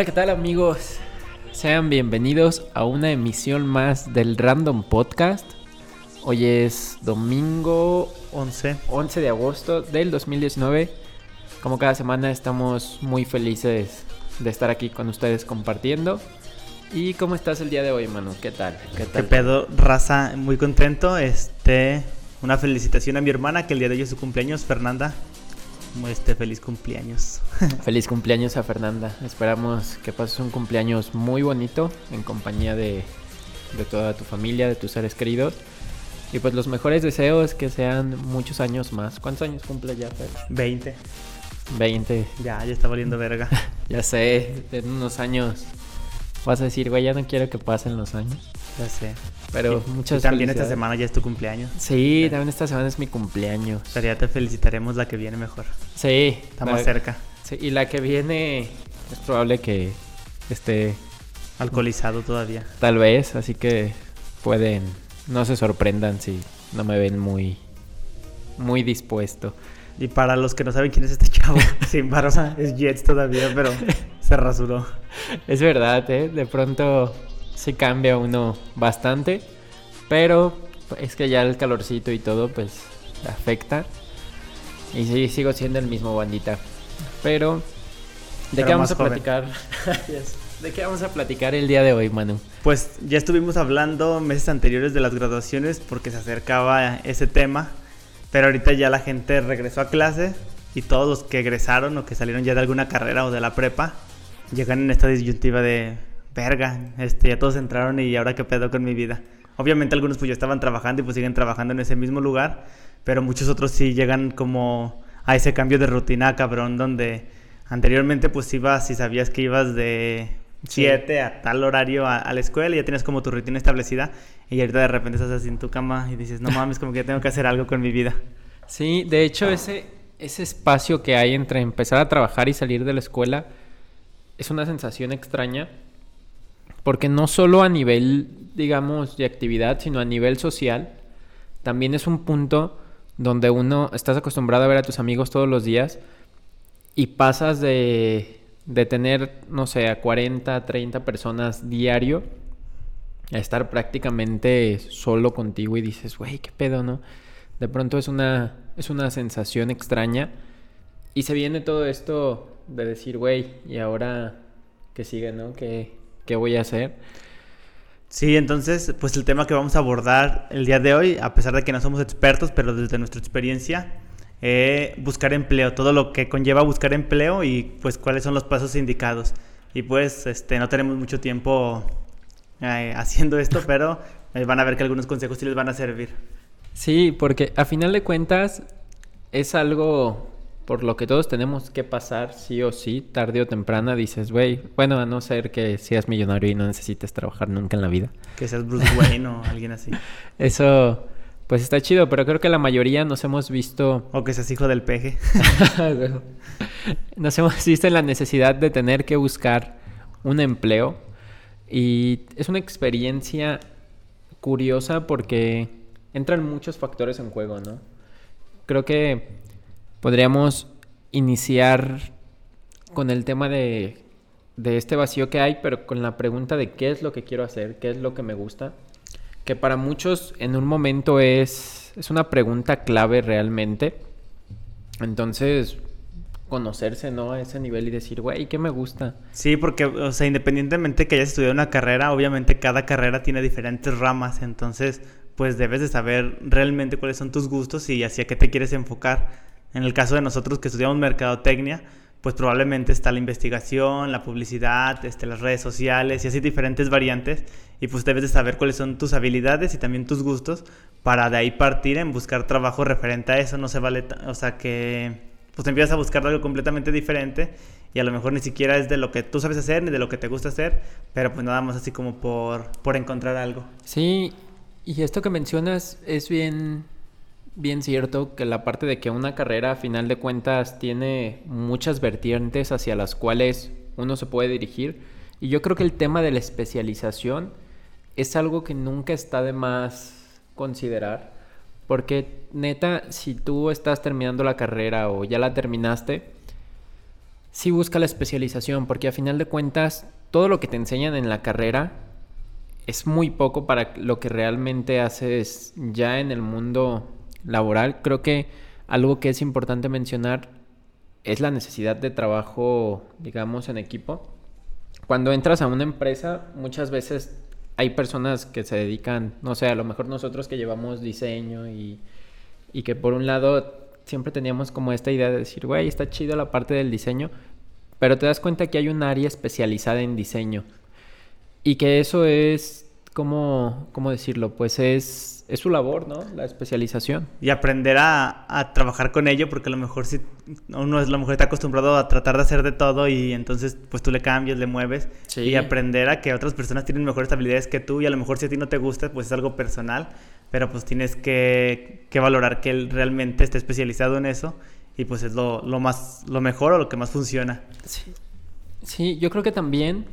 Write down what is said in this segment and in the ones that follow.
Hola, ¿qué tal amigos? Sean bienvenidos a una emisión más del Random Podcast. Hoy es domingo 11. 11 de agosto del 2019. Como cada semana estamos muy felices de estar aquí con ustedes compartiendo. ¿Y cómo estás el día de hoy, Manu? ¿Qué tal? ¿Qué ¿Qué tal? pedo, raza? Muy contento. Este, una felicitación a mi hermana que el día de hoy es su cumpleaños, Fernanda. Este, feliz cumpleaños. Feliz cumpleaños a Fernanda. Esperamos que pases un cumpleaños muy bonito en compañía de, de toda tu familia, de tus seres queridos. Y pues los mejores deseos que sean muchos años más. ¿Cuántos años cumple ya, Fer? 20. 20. Ya, ya está valiendo verga. Ya sé, en unos años vas a decir, güey, ya no quiero que pasen los años. Ya sé. Pero Y- muchas y también esta semana ya es tu cumpleaños. Sí, también esta semana es mi cumpleaños. Pero ya te felicitaremos la que viene mejor. Sí. Está la- más cerca. Sí, y la que viene es probable que esté Alcoholizado todavía. Tal vez, así que pueden, no se sorprendan si no me ven muy, muy dispuesto. Y para los que no saben quién es este chavo, sin barba, es Jets todavía, pero se rasuró. Es verdad, ¿eh? de pronto sí cambia uno bastante, pero es que ya el calorcito y todo, pues afecta. Y sí, sigo siendo el mismo bandita. Pero, ¿de Pero qué vamos a joven. platicar? ¿De qué vamos a platicar el día de hoy, Manu? Pues ya estuvimos hablando meses anteriores de las graduaciones porque se acercaba ese tema, pero ahorita ya la gente regresó a clase y todos los que egresaron o que salieron ya de alguna carrera o de la prepa llegan en esta disyuntiva de verga, este, ya todos entraron y ahora qué pedo con mi vida. Obviamente algunos pues ya estaban trabajando y pues siguen trabajando en ese mismo lugar, pero muchos otros sí llegan como a ese cambio de rutina cabrón donde anteriormente pues ibas y sabías que ibas de Sí. 7 a tal horario a, a la escuela y ya tienes como tu rutina establecida y ahorita de repente estás así en tu cama y dices, no mames, como que ya tengo que hacer algo con mi vida. Sí, de hecho ese, ese espacio que hay entre empezar a trabajar y salir de la escuela es una sensación extraña porque no solo a nivel, digamos, de actividad, sino a nivel social, también es un punto donde uno estás acostumbrado a ver a tus amigos todos los días y pasas de, de tener, no sé, a 40, 30 personas diario a estar prácticamente solo contigo y dices, güey, qué pedo, ¿no? De pronto es una, es una sensación extraña y se viene todo esto de decir, güey, ¿y ahora qué sigue, no? ¿Qué, qué voy a hacer? Sí, entonces, pues el tema que vamos a abordar el día de hoy, a pesar de que no somos expertos, pero desde nuestra experiencia, eh, buscar empleo, todo lo que conlleva buscar empleo y pues cuáles son los pasos indicados. Y pues este, no tenemos mucho tiempo eh, haciendo esto, pero eh, van a ver que algunos consejos sí les van a servir. Sí, porque a final de cuentas es algo por lo que todos tenemos que pasar, sí o sí, tarde o temprana, dices, güey, bueno, a no ser que seas millonario y no necesites trabajar nunca en la vida. Que seas Bruce Wayne o alguien así. Eso, pues está chido, pero creo que la mayoría nos hemos visto O que seas hijo del peje. Nos hemos visto en la necesidad de tener que buscar un empleo y es una experiencia curiosa porque entran muchos factores en juego, ¿no? Creo que podríamos iniciar con el tema de, de este vacío que hay, pero con la pregunta de qué es lo que quiero hacer, qué es lo que me gusta, que para muchos en un momento es, es una pregunta clave realmente. Entonces, conocerse, ¿no? A ese nivel y decir, güey, ¿qué me gusta? Sí, porque, o sea, independientemente que hayas estudiado una carrera, obviamente cada carrera tiene diferentes ramas, entonces, pues debes de saber realmente cuáles son tus gustos y hacia qué te quieres enfocar. En el caso de nosotros que estudiamos mercadotecnia, pues probablemente está la investigación, la publicidad, este, las redes sociales y así diferentes variantes. Y pues debes de saber cuáles son tus habilidades y también tus gustos para de ahí partir en buscar trabajo referente a eso, no se vale, o sea que pues empiezas a buscar algo completamente diferente y a lo mejor ni siquiera es de lo que tú sabes hacer ni de lo que te gusta hacer, pero pues nada más así como por, por encontrar algo. Sí, y esto que mencionas es bien, bien cierto, que la parte de que una carrera a final de cuentas tiene muchas vertientes hacia las cuales uno se puede dirigir. Y yo creo que el tema de la especialización es algo que nunca está de más considerar. Porque neta, si tú estás terminando la carrera o ya la terminaste, sí busca la especialización, porque a final de cuentas todo lo que te enseñan en la carrera es muy poco para lo que realmente haces ya en el mundo laboral. Creo que algo que es importante mencionar es la necesidad de trabajo, digamos, en equipo. Cuando entras a una empresa, muchas veces hay personas que se dedican, no sé, a lo mejor nosotros que llevamos diseño y, y que por un lado siempre teníamos como esta idea de decir, güey, está chido la parte del diseño, pero te das cuenta que hay un área especializada en diseño. Y que eso es, ¿cómo, cómo decirlo? Pues es, es su labor, ¿no? La especialización. Y aprender a, a trabajar con ello, porque a lo mejor si uno es a lo mejor está acostumbrado a tratar de hacer de todo y entonces pues tú le cambias, le mueves Sí. y aprender a que otras personas tienen mejores habilidades que tú y a lo mejor si a ti no te gusta pues es algo personal, pero pues tienes que, que valorar que él realmente esté especializado en eso y pues es lo, lo más, lo mejor o lo que más funciona. Sí. Sí, yo creo que también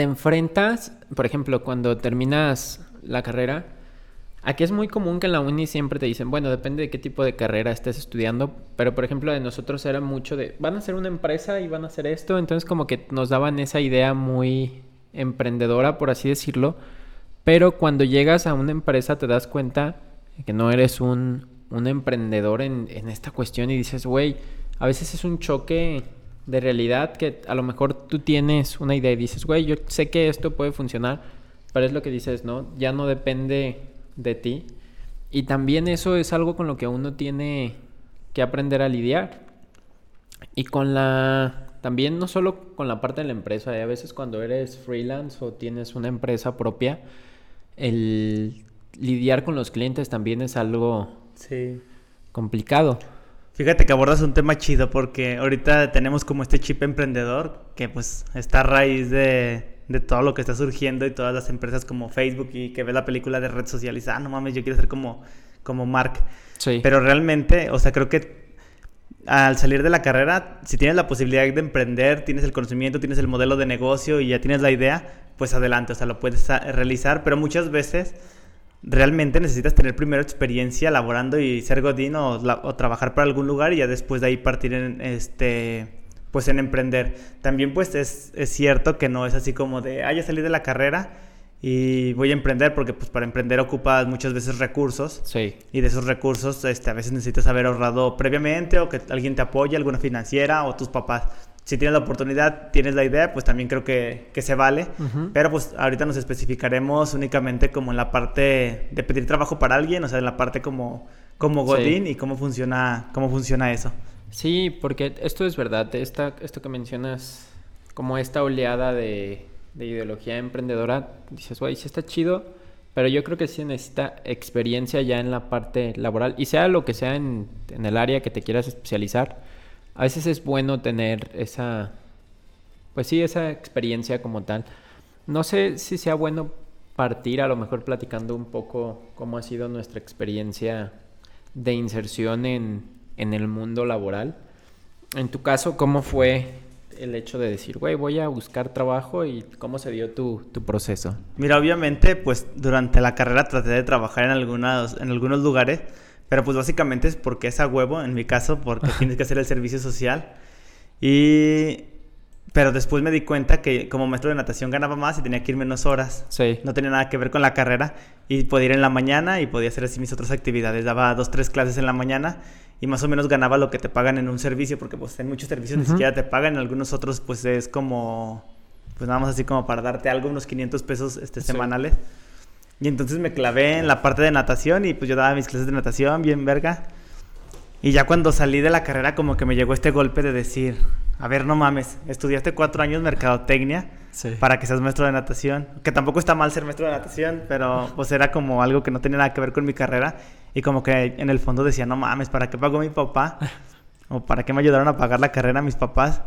te enfrentas, por ejemplo, cuando terminas la carrera, aquí es muy común que en la uni siempre te dicen, bueno, depende de qué tipo de carrera estés estudiando, pero por ejemplo de nosotros era mucho de, van a ser una empresa y van a hacer esto, entonces como que nos daban esa idea muy emprendedora, por así decirlo, pero cuando llegas a una empresa te das cuenta que no eres un, un emprendedor en, en esta cuestión y dices, güey, a veces es un choque de realidad que a lo mejor tú tienes una idea y dices, güey, yo sé que esto puede funcionar, pero es lo que dices, ¿no? Ya no depende de ti. Y también eso es algo con lo que uno tiene que aprender a lidiar. Y con la... También no solo con la parte de la empresa, ¿eh? a veces cuando eres freelance o tienes una empresa propia, el lidiar con los clientes también es algo Sí. complicado. Fíjate que abordas un tema chido porque ahorita tenemos como este chip emprendedor que pues está a raíz de, de todo lo que está surgiendo y todas las empresas como Facebook y que ve la película de red social y dice, ah, no mames, yo quiero ser como, como Mark. Sí. Pero realmente, o sea, creo que al salir de la carrera, si tienes la posibilidad de emprender, tienes el conocimiento, tienes el modelo de negocio y ya tienes la idea, pues adelante, o sea, lo puedes realizar, pero muchas veces realmente necesitas tener primero experiencia laborando y ser godín o, trabajar para algún lugar y ya después de ahí partir en este pues en emprender. También pues es, es cierto que no es así como de, ah, ya salí de la carrera y voy a emprender porque pues para emprender ocupas muchas veces recursos Sí. y de esos recursos este, a veces necesitas haber ahorrado previamente o que alguien te apoye, alguna financiera o tus papás. Si tienes la oportunidad, tienes la idea, pues también creo que, que se vale. Pero pues ahorita nos especificaremos únicamente como en la parte de pedir trabajo para alguien, o sea, en la parte como, como Sí. Godín y cómo funciona, cómo funciona eso. Sí, porque esto es verdad. Esta, esto que mencionas, como esta oleada de, de ideología emprendedora, dices, güey, sí está chido, pero yo creo que sí necesita experiencia ya en la parte laboral. Y sea lo que sea en, en el área que te quieras especializar, a veces es bueno tener esa, pues sí, esa experiencia como tal. No sé si sea bueno partir a lo mejor platicando un poco cómo ha sido nuestra experiencia de inserción en, en el mundo laboral. En tu caso, ¿cómo fue el hecho de decir, güey, voy a buscar trabajo y cómo se dio tu, tu proceso? Mira, obviamente, pues durante la carrera traté de trabajar en algunos, en algunos lugares, pero pues básicamente es porque es a huevo, en mi caso, porque tienes que hacer el servicio social. Y... Pero después me di cuenta que como maestro de natación ganaba más y tenía que ir menos horas. Sí. No tenía nada que ver con la carrera y podía ir en la mañana y podía hacer así mis otras actividades. Daba dos, tres clases en la mañana y más o menos ganaba lo que te pagan en un servicio porque pues en muchos servicios ni Ujú. siquiera te pagan, en algunos otros pues es como, pues nada más así como para darte algo, unos 500 pesos este, Sí. semanales. Y entonces me clavé en la parte de natación y pues yo daba mis clases de natación bien verga. Y ya cuando salí de la carrera como que me llegó este golpe de decir, a ver, no mames, estudiaste cuatro años mercadotecnia Sí. para que seas maestro de natación. Que tampoco está mal ser maestro de natación, pero pues era como algo que no tenía nada que ver con mi carrera. Y como que en el fondo decía, no mames, ¿para qué pagó mi papá? ¿O para qué me ayudaron a pagar la carrera mis papás?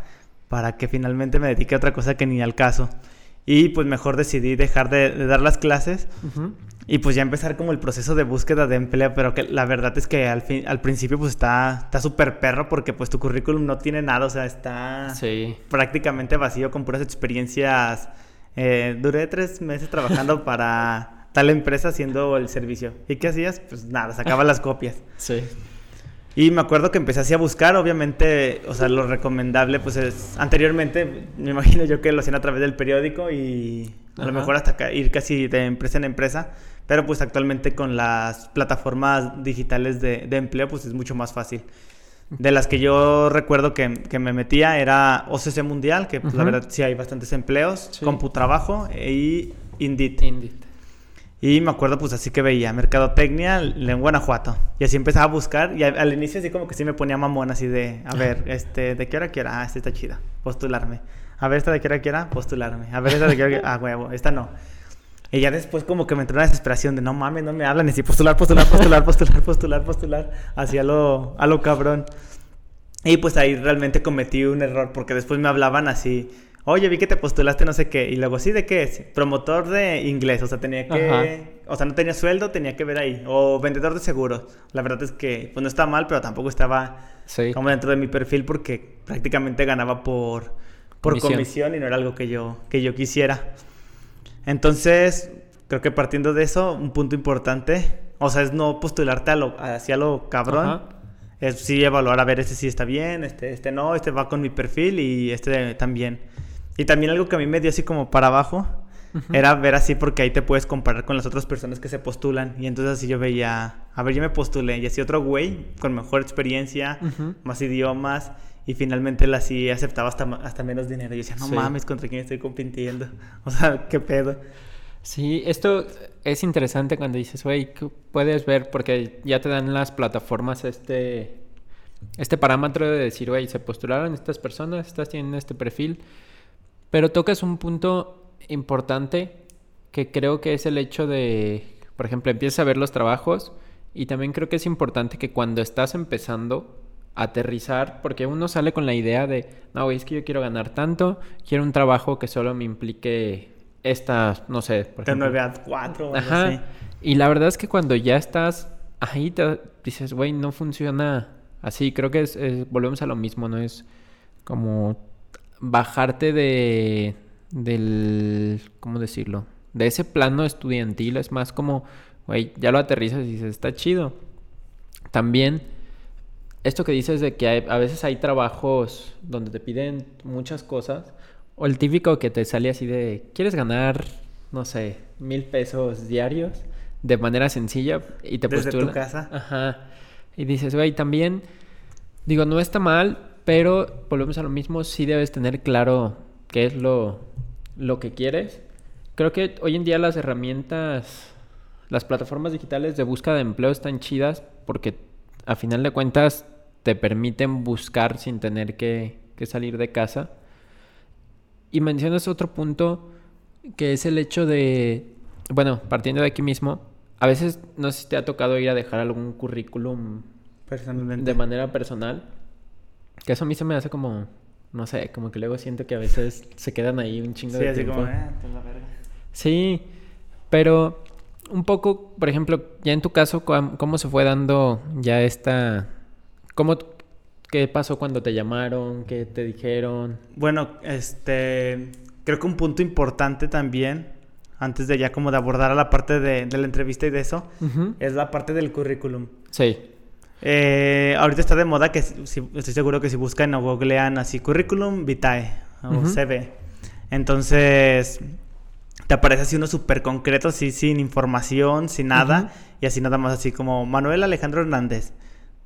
Para que finalmente me dedique a otra cosa que ni al caso. Y pues mejor decidí dejar de, de dar las clases y pues ya empezar como el proceso de búsqueda de empleo, pero que la verdad es que al, fin, al principio pues está está súper perro porque pues tu currículum no tiene nada, o sea, está Sí. prácticamente vacío con puras experiencias. Eh, duré tres meses trabajando para tal empresa haciendo el servicio. ¿Y qué hacías? Pues nada, sacaba las copias. Sí. Y me acuerdo que empecé así a buscar, obviamente, o sea, lo recomendable, pues es, anteriormente, me imagino yo que lo hacían a través del periódico y a lo Ajá. mejor hasta ir casi de empresa en empresa, pero pues actualmente con las plataformas digitales de, de empleo, pues es mucho más fácil. De las que yo recuerdo que, que me metía era OCC Mundial, que pues, la Ujú. verdad sí hay bastantes empleos, Sí. Computrabajo y Indeed. Indeed. Y me acuerdo, pues así que veía Mercadotecnia en Guanajuato. Y así empezaba a buscar. Y a- al, inicio, así como que sí me ponía mamón, así de, a ver, este, ¿de qué hora quiera? Ah, esta está chida, postularme. A ver, esta de qué hora quiera, postularme. A ver, esta de qué hora quiera, ah, huevo, esta no. Y ya después, como que me entró una desesperación de, no mames, no me hablan. Y así, postular, postular, postular, postular, postular, postular. Así a lo, a lo cabrón. Y pues ahí realmente cometí un error porque después me hablaban así, oye, vi que te postulaste no sé qué, y luego, ¿sí de qué es? Promotor de inglés, o sea, tenía que, Ajá. o sea, no tenía sueldo, tenía que ver ahí, o vendedor de seguros. La verdad es que, pues no está mal, pero tampoco estaba Sí. como dentro de mi perfil porque prácticamente ganaba por, por Comisión. comisión. y no era algo que yo, que yo quisiera. Entonces, creo que partiendo de eso, un punto importante, o sea, es no postularte a lo, hacia lo cabrón. Ajá. Es sí evaluar, a ver, este sí está bien, este, este no, este va con mi perfil y este también. Y también algo que a mí me dio así como para abajo, era ver así porque ahí te puedes comparar con las otras personas que se postulan. Y entonces así yo veía, a ver, yo me postulé y así otro güey con mejor experiencia, más idiomas. Y finalmente él así aceptaba hasta, hasta menos dinero. Y yo decía, no Sí. mames, ¿contra quién estoy compitiendo? O sea, ¿qué pedo? Sí, esto es interesante cuando dices, güey, ¿qué puedes ver porque ya te dan las plataformas este este parámetro de decir, güey, se postularon estas personas, estas tienen este perfil, pero tocas un punto importante que creo que es el hecho de, por ejemplo, empiezas a ver los trabajos y también creo que es importante que cuando estás empezando a aterrizar, porque uno sale con la idea de, no, es que yo quiero ganar tanto, quiero un trabajo que solo me implique estas, no sé, por De ejemplo, 9 a 4 o Ajá. así. Y la verdad es que cuando ya estás ahí, te dices, güey, no funciona así. Creo que es, es- volvemos a lo mismo, ¿no? Es como bajarte de, del, ¿cómo decirlo? De ese plano estudiantil. Es más como, güey, ya lo aterrizas y dices, está chido. También, esto que dices de que hay- a veces hay trabajos donde te piden muchas cosas. O el típico que te sale así de, ¿quieres ganar, no sé, mil pesos diarios de manera sencilla? Y te Desde tu postula- casa. Ajá. Y dices, güey, también, digo, no está mal, pero volvemos a lo mismo, sí debes tener claro qué es lo, lo que quieres. Creo que hoy en día las herramientas, las plataformas digitales de búsqueda de empleo están chidas porque a final de cuentas te permiten buscar sin tener que, que salir de casa. Y mencionas otro punto que es el hecho de, bueno, partiendo de aquí mismo, a veces no sé si te ha tocado ir a dejar algún currículum Personalmente. de manera personal, que eso a mí se me hace como, no sé, como que luego siento que a veces se quedan ahí un chingo Sí, de así tiempo. como, eh, pues la verga. Sí, pero un poco, por ejemplo, ya en tu caso, ¿cómo se fue dando ya esta... ¿Cómo, ¿Qué pasó cuando te llamaron? ¿Qué te dijeron? Bueno, este, creo que un punto importante también, antes de ya como de abordar a la parte de, de la entrevista y de eso, es la parte del currículum. Sí, Eh, ahorita está de moda que si- estoy seguro que si buscan o googlean así currículum vitae o Ujú. CV. Entonces te aparece así uno súper concreto, así sin información, sin nada, Ujú. y así nada más así como Manuel Alejandro Hernández.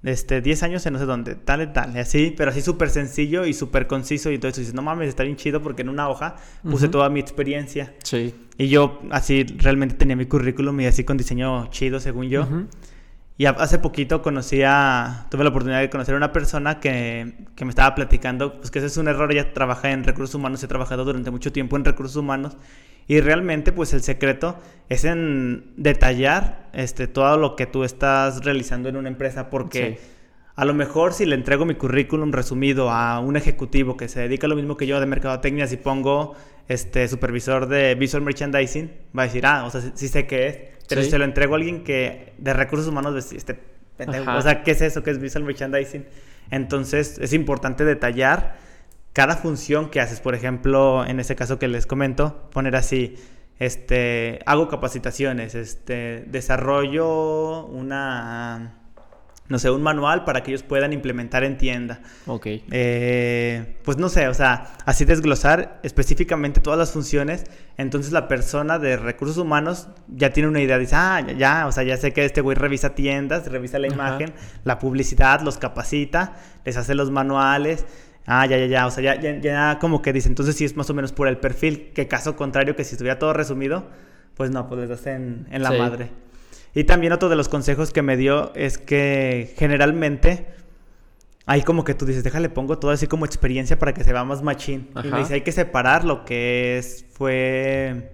Este, 10 años en no sé dónde, tal y tal, y así, pero así súper sencillo y súper conciso. Y entonces dices, no mames, está bien chido porque en una hoja puse Ujú. toda mi experiencia. sí. Y yo así realmente tenía mi currículum y así con diseño chido, según yo. Y hace poquito conocí a, tuve la oportunidad de conocer a una persona que, que me estaba platicando, pues que ese es un error, ella trabaja en recursos humanos, he trabajado durante mucho tiempo en recursos humanos y realmente pues el secreto es en detallar este, todo lo que tú estás realizando en una empresa porque... Sí. A lo mejor si le entrego mi currículum resumido a un ejecutivo que se dedica a lo mismo que yo de mercadotecnia, si pongo este supervisor de visual merchandising, va a decir, ah, o sea, sí, sí sé qué es. Pero Sí. si se lo entrego a alguien que de recursos humanos, este Ajá. o sea, ¿qué es eso? ¿Qué es visual merchandising? Entonces es importante detallar cada función que haces. Por ejemplo, en ese caso que les comento, poner así, este, hago capacitaciones, este, desarrollo una, no sé, un manual para que ellos puedan implementar en tienda. Ok. Eh, pues no sé, o sea, así desglosar específicamente todas las funciones. Entonces la persona de recursos humanos ya tiene una idea, dice, ah, ya, ya, o sea, ya sé que este güey revisa tiendas, revisa la Ajá. imagen, la publicidad, los capacita, les hace los manuales. Ah, ya, ya, ya, o sea, ya, ya, ya como que dice, entonces sí es más o menos por el perfil, que caso contrario que si estuviera todo resumido, pues no, pues les hacen en la Sí. madre. Y también otro de los consejos que me dio es que generalmente Ahí como que tú dices, déjale, pongo todo así como experiencia para que se vea más machín. Y me dice, hay que separar lo que es, fue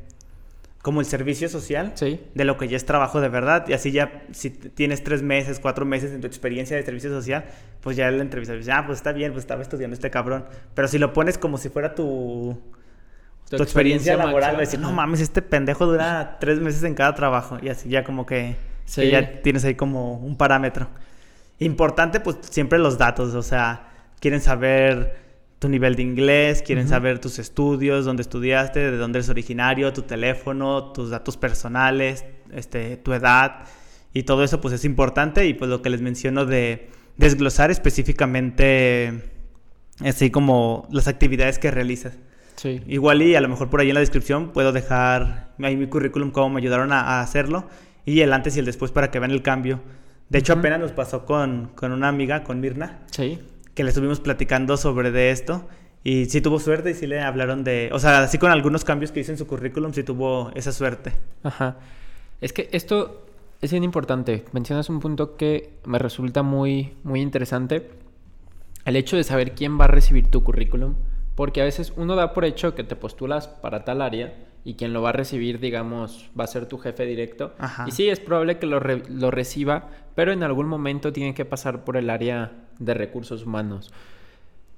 como el servicio social Sí. de lo que ya es trabajo de verdad. Y así ya, si tienes tres meses, cuatro meses en tu experiencia de servicio social, pues ya la entrevista dice, ah, pues está bien, pues estaba estudiando este cabrón. Pero si lo pones como si fuera tu, tu, experiencia, laboral, decir, no mames, este pendejo dura tres meses en cada trabajo. Y así ya como que, ya tienes ahí como un parámetro. Importante, pues siempre los datos, o sea, quieren saber tu nivel de inglés, quieren saber tus estudios, dónde estudiaste, de dónde eres originario, tu teléfono, tus datos personales, este, tu edad y todo eso pues es importante y pues lo que les menciono de desglosar específicamente así como las actividades que realizas. Sí. Igual y a lo mejor por ahí en la descripción puedo dejar ahí mi currículum, cómo me ayudaron a, a hacerlo y el antes y el después para que vean el cambio. De hecho, apenas nos pasó con, con una amiga, con Mirna, Sí. que le estuvimos platicando sobre de esto y sí tuvo suerte y sí le hablaron de, o sea, sí con algunos cambios que hizo en su currículum, sí tuvo esa suerte. Ajá. Es que esto es bien importante. Mencionas un punto que me resulta muy, muy interesante. El hecho de saber quién va a recibir tu currículum. Porque a veces uno da por hecho que te postulas para tal área y quien lo va a recibir, digamos, va a ser tu jefe directo. Ajá. Y sí, es probable que lo, re- lo reciba, pero en algún momento tiene que pasar por el área de recursos humanos.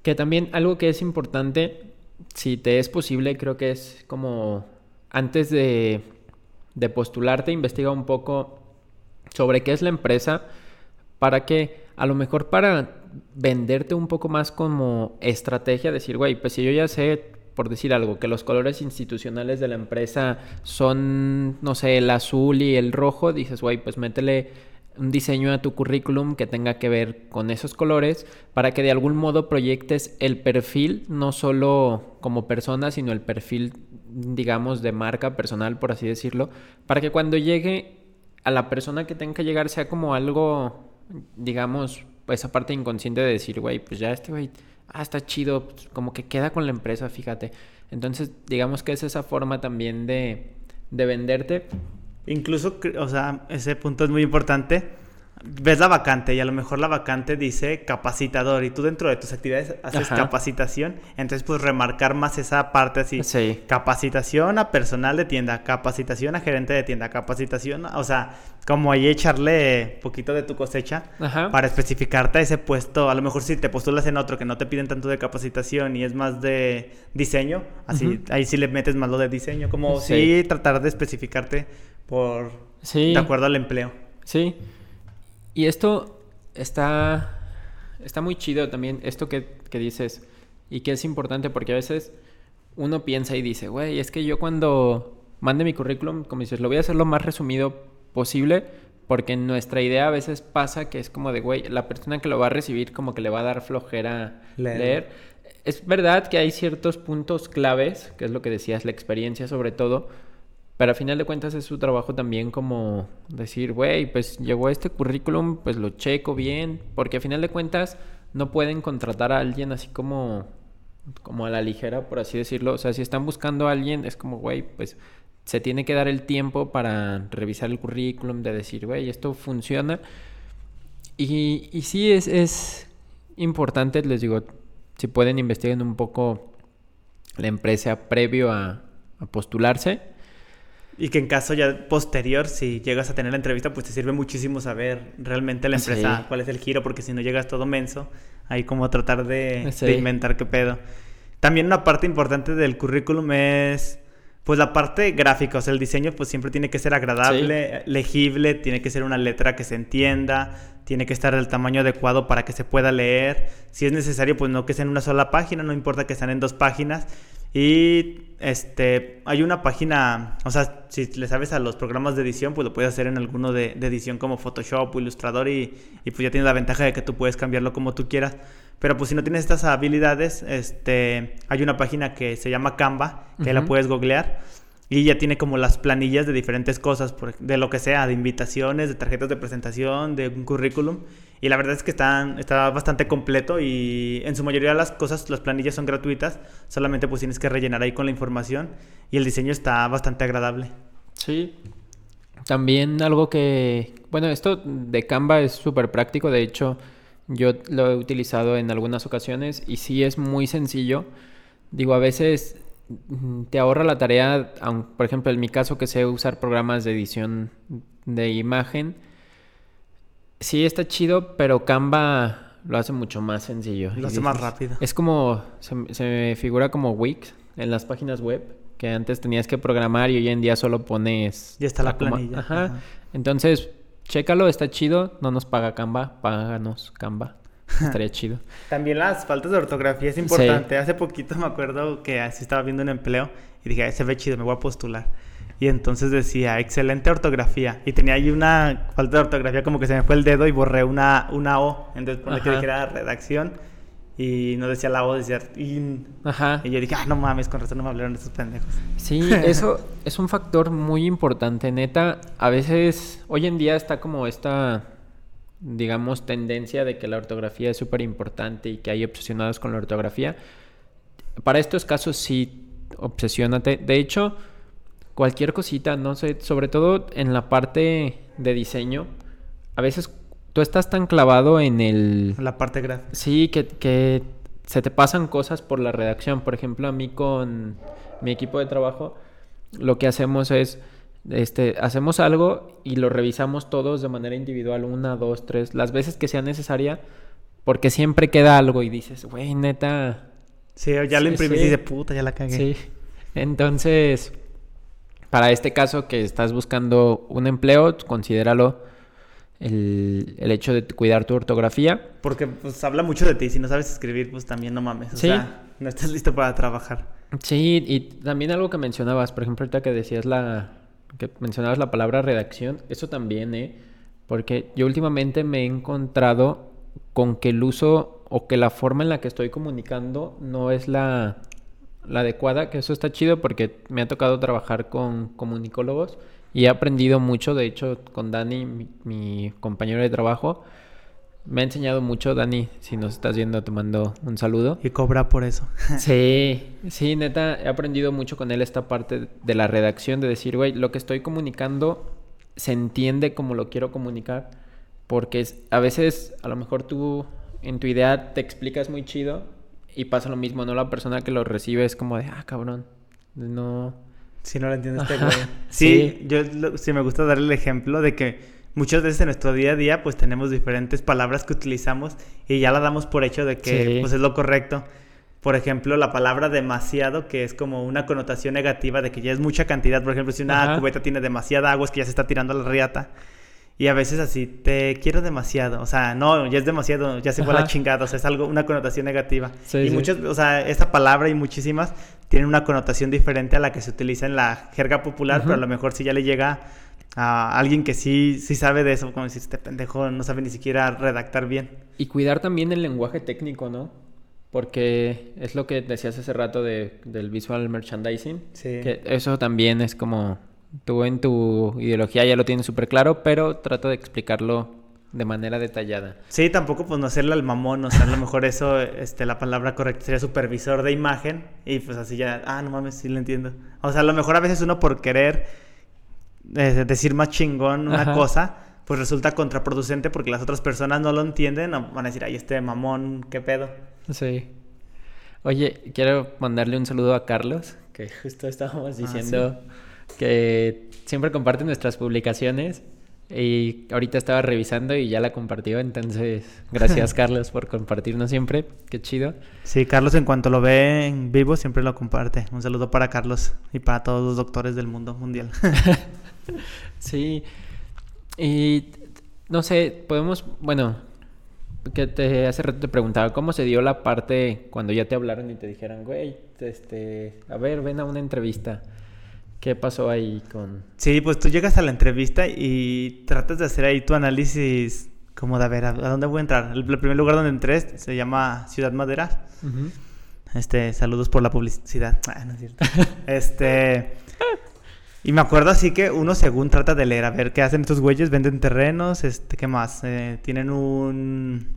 Que también algo que es importante, si te es posible, creo que es como antes de, de postularte, investiga un poco sobre qué es la empresa para que a lo mejor para venderte un poco más como estrategia, decir, güey, pues si yo ya sé, por decir algo, que los colores institucionales de la empresa son, no sé, el azul y el rojo, dices, güey, pues métele un diseño a tu currículum que tenga que ver con esos colores para que de algún modo proyectes el perfil, no solo como persona, sino el perfil, digamos, de marca personal, por así decirlo, para que cuando llegue a la persona que tenga que llegar sea como algo, digamos, esa parte inconsciente de decir, güey, pues ya este güey, ah, está chido, pues, como que queda con la empresa, fíjate. Entonces, digamos que es esa forma también de, de venderte. Incluso, o sea, ese punto es muy importante. Ves la vacante y a lo mejor la vacante dice capacitador y tú dentro de tus actividades haces Ajá. capacitación, entonces pues remarcar más esa parte así. Sí. Capacitación a personal de tienda, capacitación a gerente de tienda, capacitación, o sea, como ahí echarle poquito de tu cosecha Ajá. para especificarte a ese puesto. A lo mejor si te postulas en otro que no te piden tanto de capacitación y es más de diseño, así ahí sí le metes más lo de diseño, como Sí. sí tratar de especificarte por Sí. de acuerdo al empleo. Sí. Y esto está, está muy chido también, esto que, que dices, y que es importante porque a veces uno piensa y dice, güey, es que yo cuando mande mi currículum, como dices, lo voy a hacer lo más resumido posible, porque en nuestra idea a veces pasa que es como de, güey, la persona que lo va a recibir como que le va a dar flojera Leer. leer. Es verdad que hay ciertos puntos claves, que es lo que decías, la experiencia sobre todo, pero a final de cuentas es su trabajo también como decir, güey, pues llegó este currículum, pues lo checo bien, porque a final de cuentas no pueden contratar a alguien así como, como a la ligera, por así decirlo. O sea, si están buscando a alguien, es como, güey, pues se tiene que dar el tiempo para revisar el currículum, de decir, güey, esto funciona. Y, y sí, es, es importante, les digo, si pueden investiguen un poco la empresa previo a, a postularse. Y que en caso ya posterior, si llegas a tener la entrevista, pues te sirve muchísimo saber realmente la empresa Sí. cuál es el giro, porque si no llegas todo menso, ahí como tratar de, Sí. de inventar qué pedo. También una parte importante del currículum es pues la parte gráfica, o sea, el diseño pues siempre tiene que ser agradable, legible, tiene que ser una letra que se entienda, tiene que estar del tamaño adecuado para que se pueda leer. Si es necesario, pues no que sea en una sola página, no importa que sean en dos páginas. Y este hay una página, o sea, si le sabes a los programas de edición, pues lo puedes hacer en alguno de, de edición como Photoshop o Illustrator y, y pues ya tienes la ventaja de que tú puedes cambiarlo como tú quieras. Pero pues si no tienes estas habilidades, este, hay una página que se llama Canva, que la Ujú. puedes googlear. Y ya tiene como las planillas de diferentes cosas, de lo que sea, de invitaciones, de tarjetas de presentación, de un currículum. Y la verdad es que están, está bastante completo y en su mayoría las cosas, las planillas son gratuitas. Solamente pues tienes que rellenar ahí con la información y el diseño está bastante agradable. Sí. También algo que, bueno, esto de Canva es súper práctico, de hecho yo lo he utilizado en algunas ocasiones y sí es muy sencillo. Digo, a veces te ahorra la tarea, por ejemplo, en mi caso que sé usar programas de edición de imagen, sí está chido, pero Canva lo hace mucho más sencillo. Lo hace más rápido. Es como, se, me- se me figura como Wix en las páginas web, que antes tenías que programar y hoy en día solo pones... Ya está la planilla, Ajá. ajá. Entonces, chécalo, está chido. No nos paga Canva, páganos Canva. Estaría chido. También las faltas de ortografía es importante. Hace poquito me acuerdo que así estaba viendo un empleo y dije, "Ay, se ve chido, me voy a postular. Y entonces decía, excelente ortografía. Y tenía ahí una falta de ortografía, como que se me fue el dedo y borré una, una O. Entonces ponle que dijera redacción y no decía la O, decía in. Ajá. Y yo dije, ah, no mames, con razón no me hablaron estos pendejos. Sí, eso es un factor muy importante, neta. A veces, hoy en día está como esta, digamos, tendencia de que la ortografía es súper importante y que hay obsesionados con la ortografía. Para estos casos sí, obsesiónate. De hecho, cualquier cosita, no sé, sobre todo en la parte de diseño, a veces tú estás tan clavado en el... La parte gráfica. Sí, que, que se te pasan cosas por la redacción. Por ejemplo, a mí con mi equipo de trabajo, lo que hacemos es, este, hacemos algo y lo revisamos todos de manera individual, una, dos, tres, las veces que sea necesaria, porque siempre queda algo y dices, güey, neta. Sí, ya lo Sí, imprimí y dice, puta, ya la cagué. Sí. Entonces, para este caso que estás buscando un empleo, considéralo el, el hecho de cuidar tu ortografía. Porque pues habla mucho de ti. Si no sabes escribir, pues también no mames. O Sí. sea, no estás listo para trabajar. Sí, y también algo que mencionabas, por ejemplo, ahorita que decías la que mencionabas la palabra redacción, eso también, ¿eh? Porque yo últimamente me he encontrado con que el uso o que la forma en la que estoy comunicando no es la, la adecuada, que eso está chido porque me ha tocado trabajar con comunicólogos y he aprendido mucho, de hecho, con Dani, mi, mi compañero de trabajo, me ha enseñado mucho, Dani, si nos estás viendo te mando un saludo. Y cobra por eso. Sí, sí, neta, he aprendido mucho con él esta parte de la redacción, de decir, güey, lo que estoy comunicando se entiende como lo quiero comunicar, porque es- a veces a lo mejor tú en tu idea te explicas muy chido y pasa lo mismo, ¿no? La persona que lo recibe es como de, ah, cabrón, no... Si no lo entiende este Ajá, güey. Sí, yo lo- sí me gusta dar el ejemplo de que muchas veces en nuestro día a día pues tenemos diferentes palabras que utilizamos y ya la damos por hecho de que Sí. pues es lo correcto. Por ejemplo, la palabra demasiado, que es como una connotación negativa de que ya es mucha cantidad. Por ejemplo, si una Ajá. cubeta tiene demasiada agua es que ya se está tirando a la riata. Y a veces así, te quiero demasiado. O sea, no, ya es demasiado, ya se fue a la Ajá. chingada. O sea, es algo, una connotación negativa. Sí, y sí. muchas, o sea, esta palabra y muchísimas tienen una connotación diferente a la que se utiliza en la jerga popular, pero a lo mejor si ya le llega a alguien que sí, sí sabe de eso, como decir, este pendejo no sabe ni siquiera redactar bien. Y cuidar también el lenguaje técnico, ¿no? Porque es lo que decías hace rato de, del visual merchandising. Sí. Que eso también es como tú en tu ideología ya lo tienes súper claro, pero trata de explicarlo de manera detallada. Sí, tampoco pues no hacerle al mamón, o sea, a lo mejor eso, este, la palabra correcta sería supervisor de imagen y pues así ya, ah, no mames, sí lo entiendo. O sea, a lo mejor a veces uno por querer eh, decir más chingón una Ajá. cosa, pues resulta contraproducente porque las otras personas no lo entienden, o van a decir, ay, este mamón, qué pedo. Sí. Oye, quiero mandarle un saludo a Carlos, que justo estábamos diciendo que siempre comparte nuestras publicaciones y ahorita estaba revisando y ya la compartió, entonces gracias Carlos por compartirnos siempre, qué chido. Sí, Carlos en cuanto lo ve en vivo siempre lo comparte. Un saludo para Carlos y para todos los doctores del mundo mundial. Sí, y no sé, podemos, bueno, que te hace rato te preguntaba cómo se dio la parte cuando ya te hablaron y te dijeron, güey, este, a ver, ven a una entrevista. ¿Qué pasó ahí con...? Sí, pues tú llegas a la entrevista y tratas de hacer ahí tu análisis como de a ver, ¿a dónde voy a entrar? El, el primer lugar donde entré se llama Ciudad Madera. Este, saludos por la publicidad. Ah, no es cierto. Este. Y me acuerdo así que uno según trata de leer, a ver qué hacen estos güeyes, venden terrenos, este, ¿qué más? Eh, tienen un...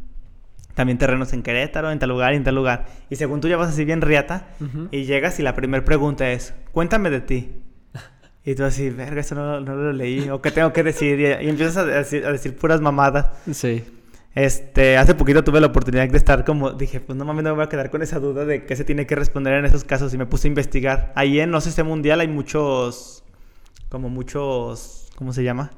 También terrenos en Querétaro, en tal lugar y en tal lugar. Y según tú ya vas así bien riata y llegas y la primera pregunta es, cuéntame de ti. Y tú así, verga, eso no, no lo leí, o qué tengo que decir, y, y empiezas a decir, a decir puras mamadas. Sí. Este, hace poquito tuve la oportunidad de estar como, dije, pues no mames, no me voy a quedar con esa duda de qué se tiene que responder en esos casos y me puse a investigar. Ahí en sé, mundial hay muchos, como muchos, ¿cómo se llama?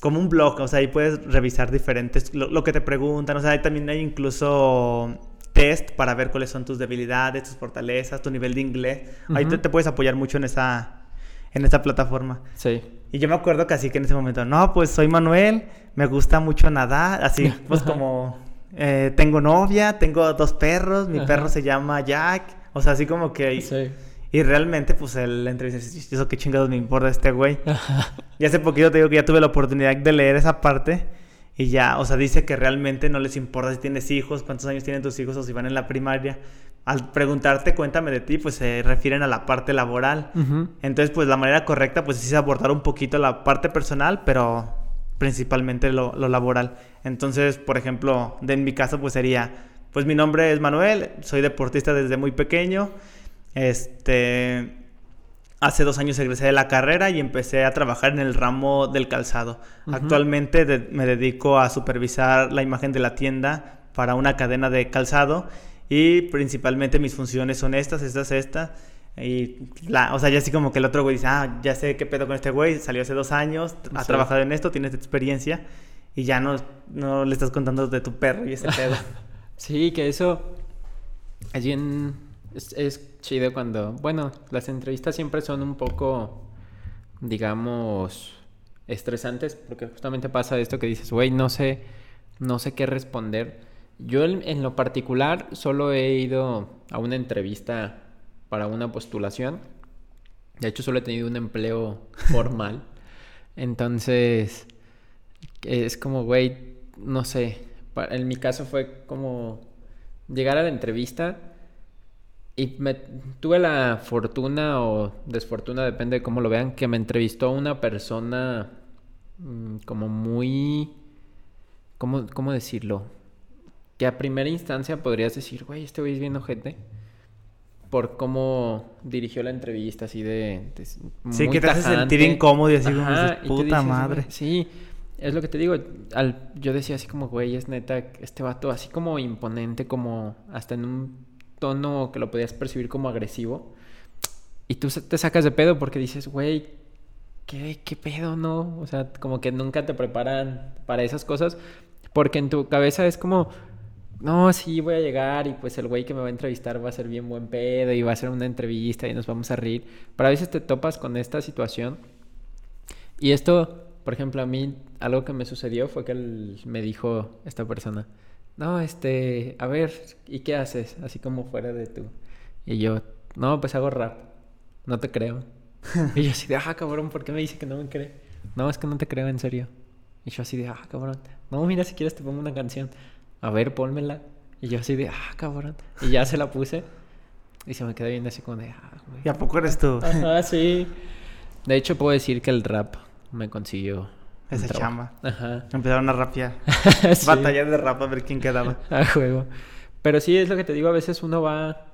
Como un blog, o sea, ahí puedes revisar diferentes, lo, lo que te preguntan, o sea, ahí también hay incluso test para ver cuáles son tus debilidades, tus fortalezas, tu nivel de inglés. Ahí te, Ujú. te puedes apoyar mucho en esa, en esa plataforma. Sí. Y yo me acuerdo que así que en ese momento, no, pues soy Manuel, me gusta mucho nadar, así, pues como, eh, tengo novia, tengo dos perros, mi Ajá. perro se llama Jack, o sea, así como que... Sí. Y realmente, pues, el entrevista eso qué chingados me importa este güey. Y hace poquito te digo que ya tuve la oportunidad de leer esa parte y ya, o sea, dice que realmente no les importa si tienes hijos, cuántos años tienen tus hijos o si van en la primaria. Al preguntarte, cuéntame de ti, pues se refieren a la parte laboral. Entonces, pues la manera correcta, pues es abordar un poquito la parte personal, pero principalmente lo, lo laboral. Entonces, por ejemplo, de en mi caso, pues sería, pues mi nombre es Manuel, soy deportista desde muy pequeño. Este, hace dos años egresé de la carrera y empecé a trabajar en el ramo del calzado. Actualmente de- me dedico a supervisar la imagen de la tienda para una cadena de calzado y principalmente mis funciones son estas, estas, estas. Y la, o sea, ya así como que el otro güey dice, ah, ya sé qué pedo con este güey, salió hace dos años, ha trabajado en esto, tiene esta experiencia y ya no, no le estás contando de tu perro y ese pedo. Sí, que eso es bien, es, es chido cuando, bueno, las entrevistas siempre son un poco, digamos, estresantes, porque justamente pasa esto que dices, güey, no sé, no sé qué responder. Yo en, en lo particular solo he ido a una entrevista para una postulación. De hecho, solo he tenido un empleo formal. Entonces, es como, güey, no sé. En mi caso fue como llegar a la entrevista y me, tuve la fortuna o desfortuna, depende de cómo lo vean, que me entrevistó una persona mm, como muy... ¿Cómo, cómo decirlo? Que a primera instancia podrías decir, güey, este güey es bien ojete. Por cómo dirigió la entrevista, así de... de- Sí, que te hace sentir tajante. incómodo y así como dices, puta dices, madre. Sí, es lo que te digo. Al, yo decía así como, güey, es neta, este vato así como imponente, como hasta en un tono que lo podías percibir como agresivo. Y tú te sacas de pedo porque dices, güey, ¿qué, ¿qué pedo, no? O sea, como que nunca te preparan para esas cosas. Porque en tu cabeza es como, no, sí, voy a llegar y pues el güey que me va a entrevistar va a ser bien buen pedo y va a hacer una entrevista y nos vamos a reír. Pero a veces te topas con esta situación y esto, por ejemplo, a mí algo que me sucedió fue que él me dijo esta persona, no, este, a ver, ¿y qué haces? Así como fuera de tú. Y yo, no, pues hago rap, no te creo. y yo así de, ah, cabrón, ¿por qué me dice que no me cree? No, es que no te creo, en serio. Y yo así de, ah, cabrón. No, mira, si quieres te pongo una canción. A ver, pónmela. Y yo así de, ah, cabrón. Y ya se la puse. Y se me quedó viendo así como de, ah, güey. ¿Y a poco eres tú? Ajá, sí. De hecho, puedo decir que el rap me consiguió. Esa chamba. Ajá. Empezaron a rapear. Sí, Batallas de rap a ver quién quedaba. A juego. Pero sí, es lo que te digo. A veces uno va.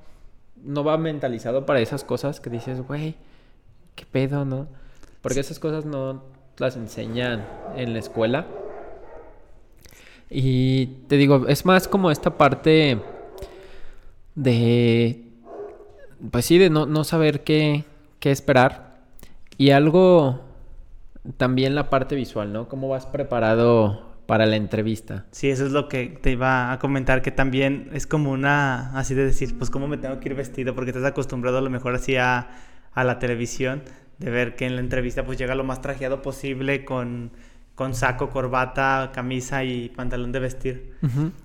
No va mentalizado para esas cosas que dices, güey, qué pedo, ¿no? Porque esas cosas no. las enseñan en la escuela. Y te digo, es más como esta parte de, pues sí, de no, no saber qué, qué esperar. Y algo, también la parte visual, ¿no? ¿Cómo vas preparado para la entrevista? Sí, eso es lo que te iba a comentar, que también es como una, así de decir, pues cómo me tengo que ir vestido, porque estás acostumbrado a lo mejor así a, a la televisión, de ver que en la entrevista pues llega lo más trajeado posible con, con saco, corbata, camisa y pantalón de vestir.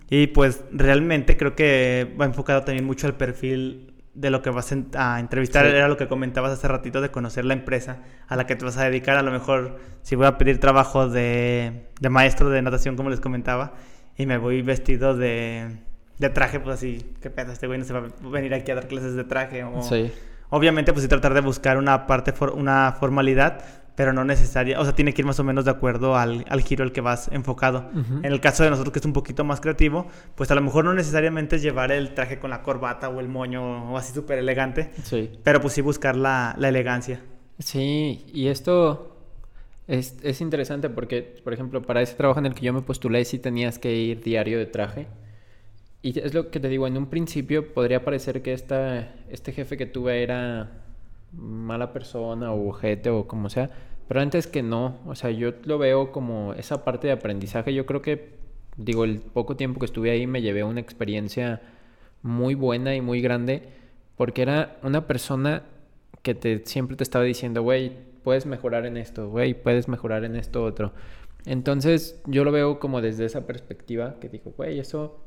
Y pues realmente creo que va enfocado también mucho al perfil de lo que vas a entrevistar. Sí. Era lo que comentabas hace ratito de conocer la empresa a la que te vas a dedicar. A lo mejor si voy a pedir trabajo de, de maestro de natación, como les comentaba, y me voy vestido de, de traje, pues así, qué pedo, este güey no se va a venir aquí a dar clases de traje. O, Sí. Obviamente, pues sí tratar de buscar una parte, for- una formalidad, pero no necesaria. O sea, tiene que ir más o menos de acuerdo al, al giro al que vas enfocado. Ujú. En el caso de nosotros, que es un poquito más creativo, pues a lo mejor no necesariamente es llevar el traje con la corbata o el moño o así súper elegante, Sí. pero pues sí buscar la, la elegancia. Sí, y esto es, es interesante porque, por ejemplo, para ese trabajo en el que yo me postulé, sí tenías que ir diario de traje. Y es lo que te digo, en un principio podría parecer que esta, este jefe que tuve era mala persona o ojete o como sea, pero antes que no, o sea, yo lo veo como esa parte de aprendizaje. Yo creo que, digo, el poco tiempo que estuve ahí me llevé una experiencia muy buena y muy grande porque era una persona que te, siempre te estaba diciendo, güey, puedes mejorar en esto, güey, puedes mejorar en esto otro. Entonces yo lo veo como desde esa perspectiva que digo, güey, eso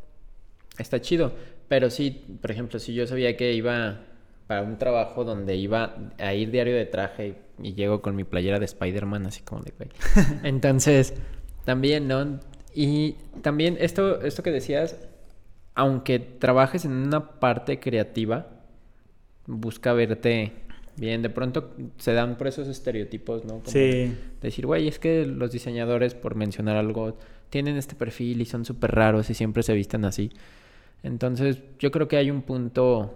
está chido. Pero sí, por ejemplo, si yo sabía que iba para un trabajo donde iba a ir diario de traje y, y llego con mi playera de Spider-Man, así como de, güey. Entonces, también, ¿no? Y también esto, esto que decías, aunque trabajes en una parte creativa, busca verte bien. De pronto se dan por esos estereotipos, ¿no? Como Sí. Decir, güey, es que los diseñadores, por mencionar algo, tienen este perfil y son súper raros y siempre se visten así. Entonces, yo creo que hay un punto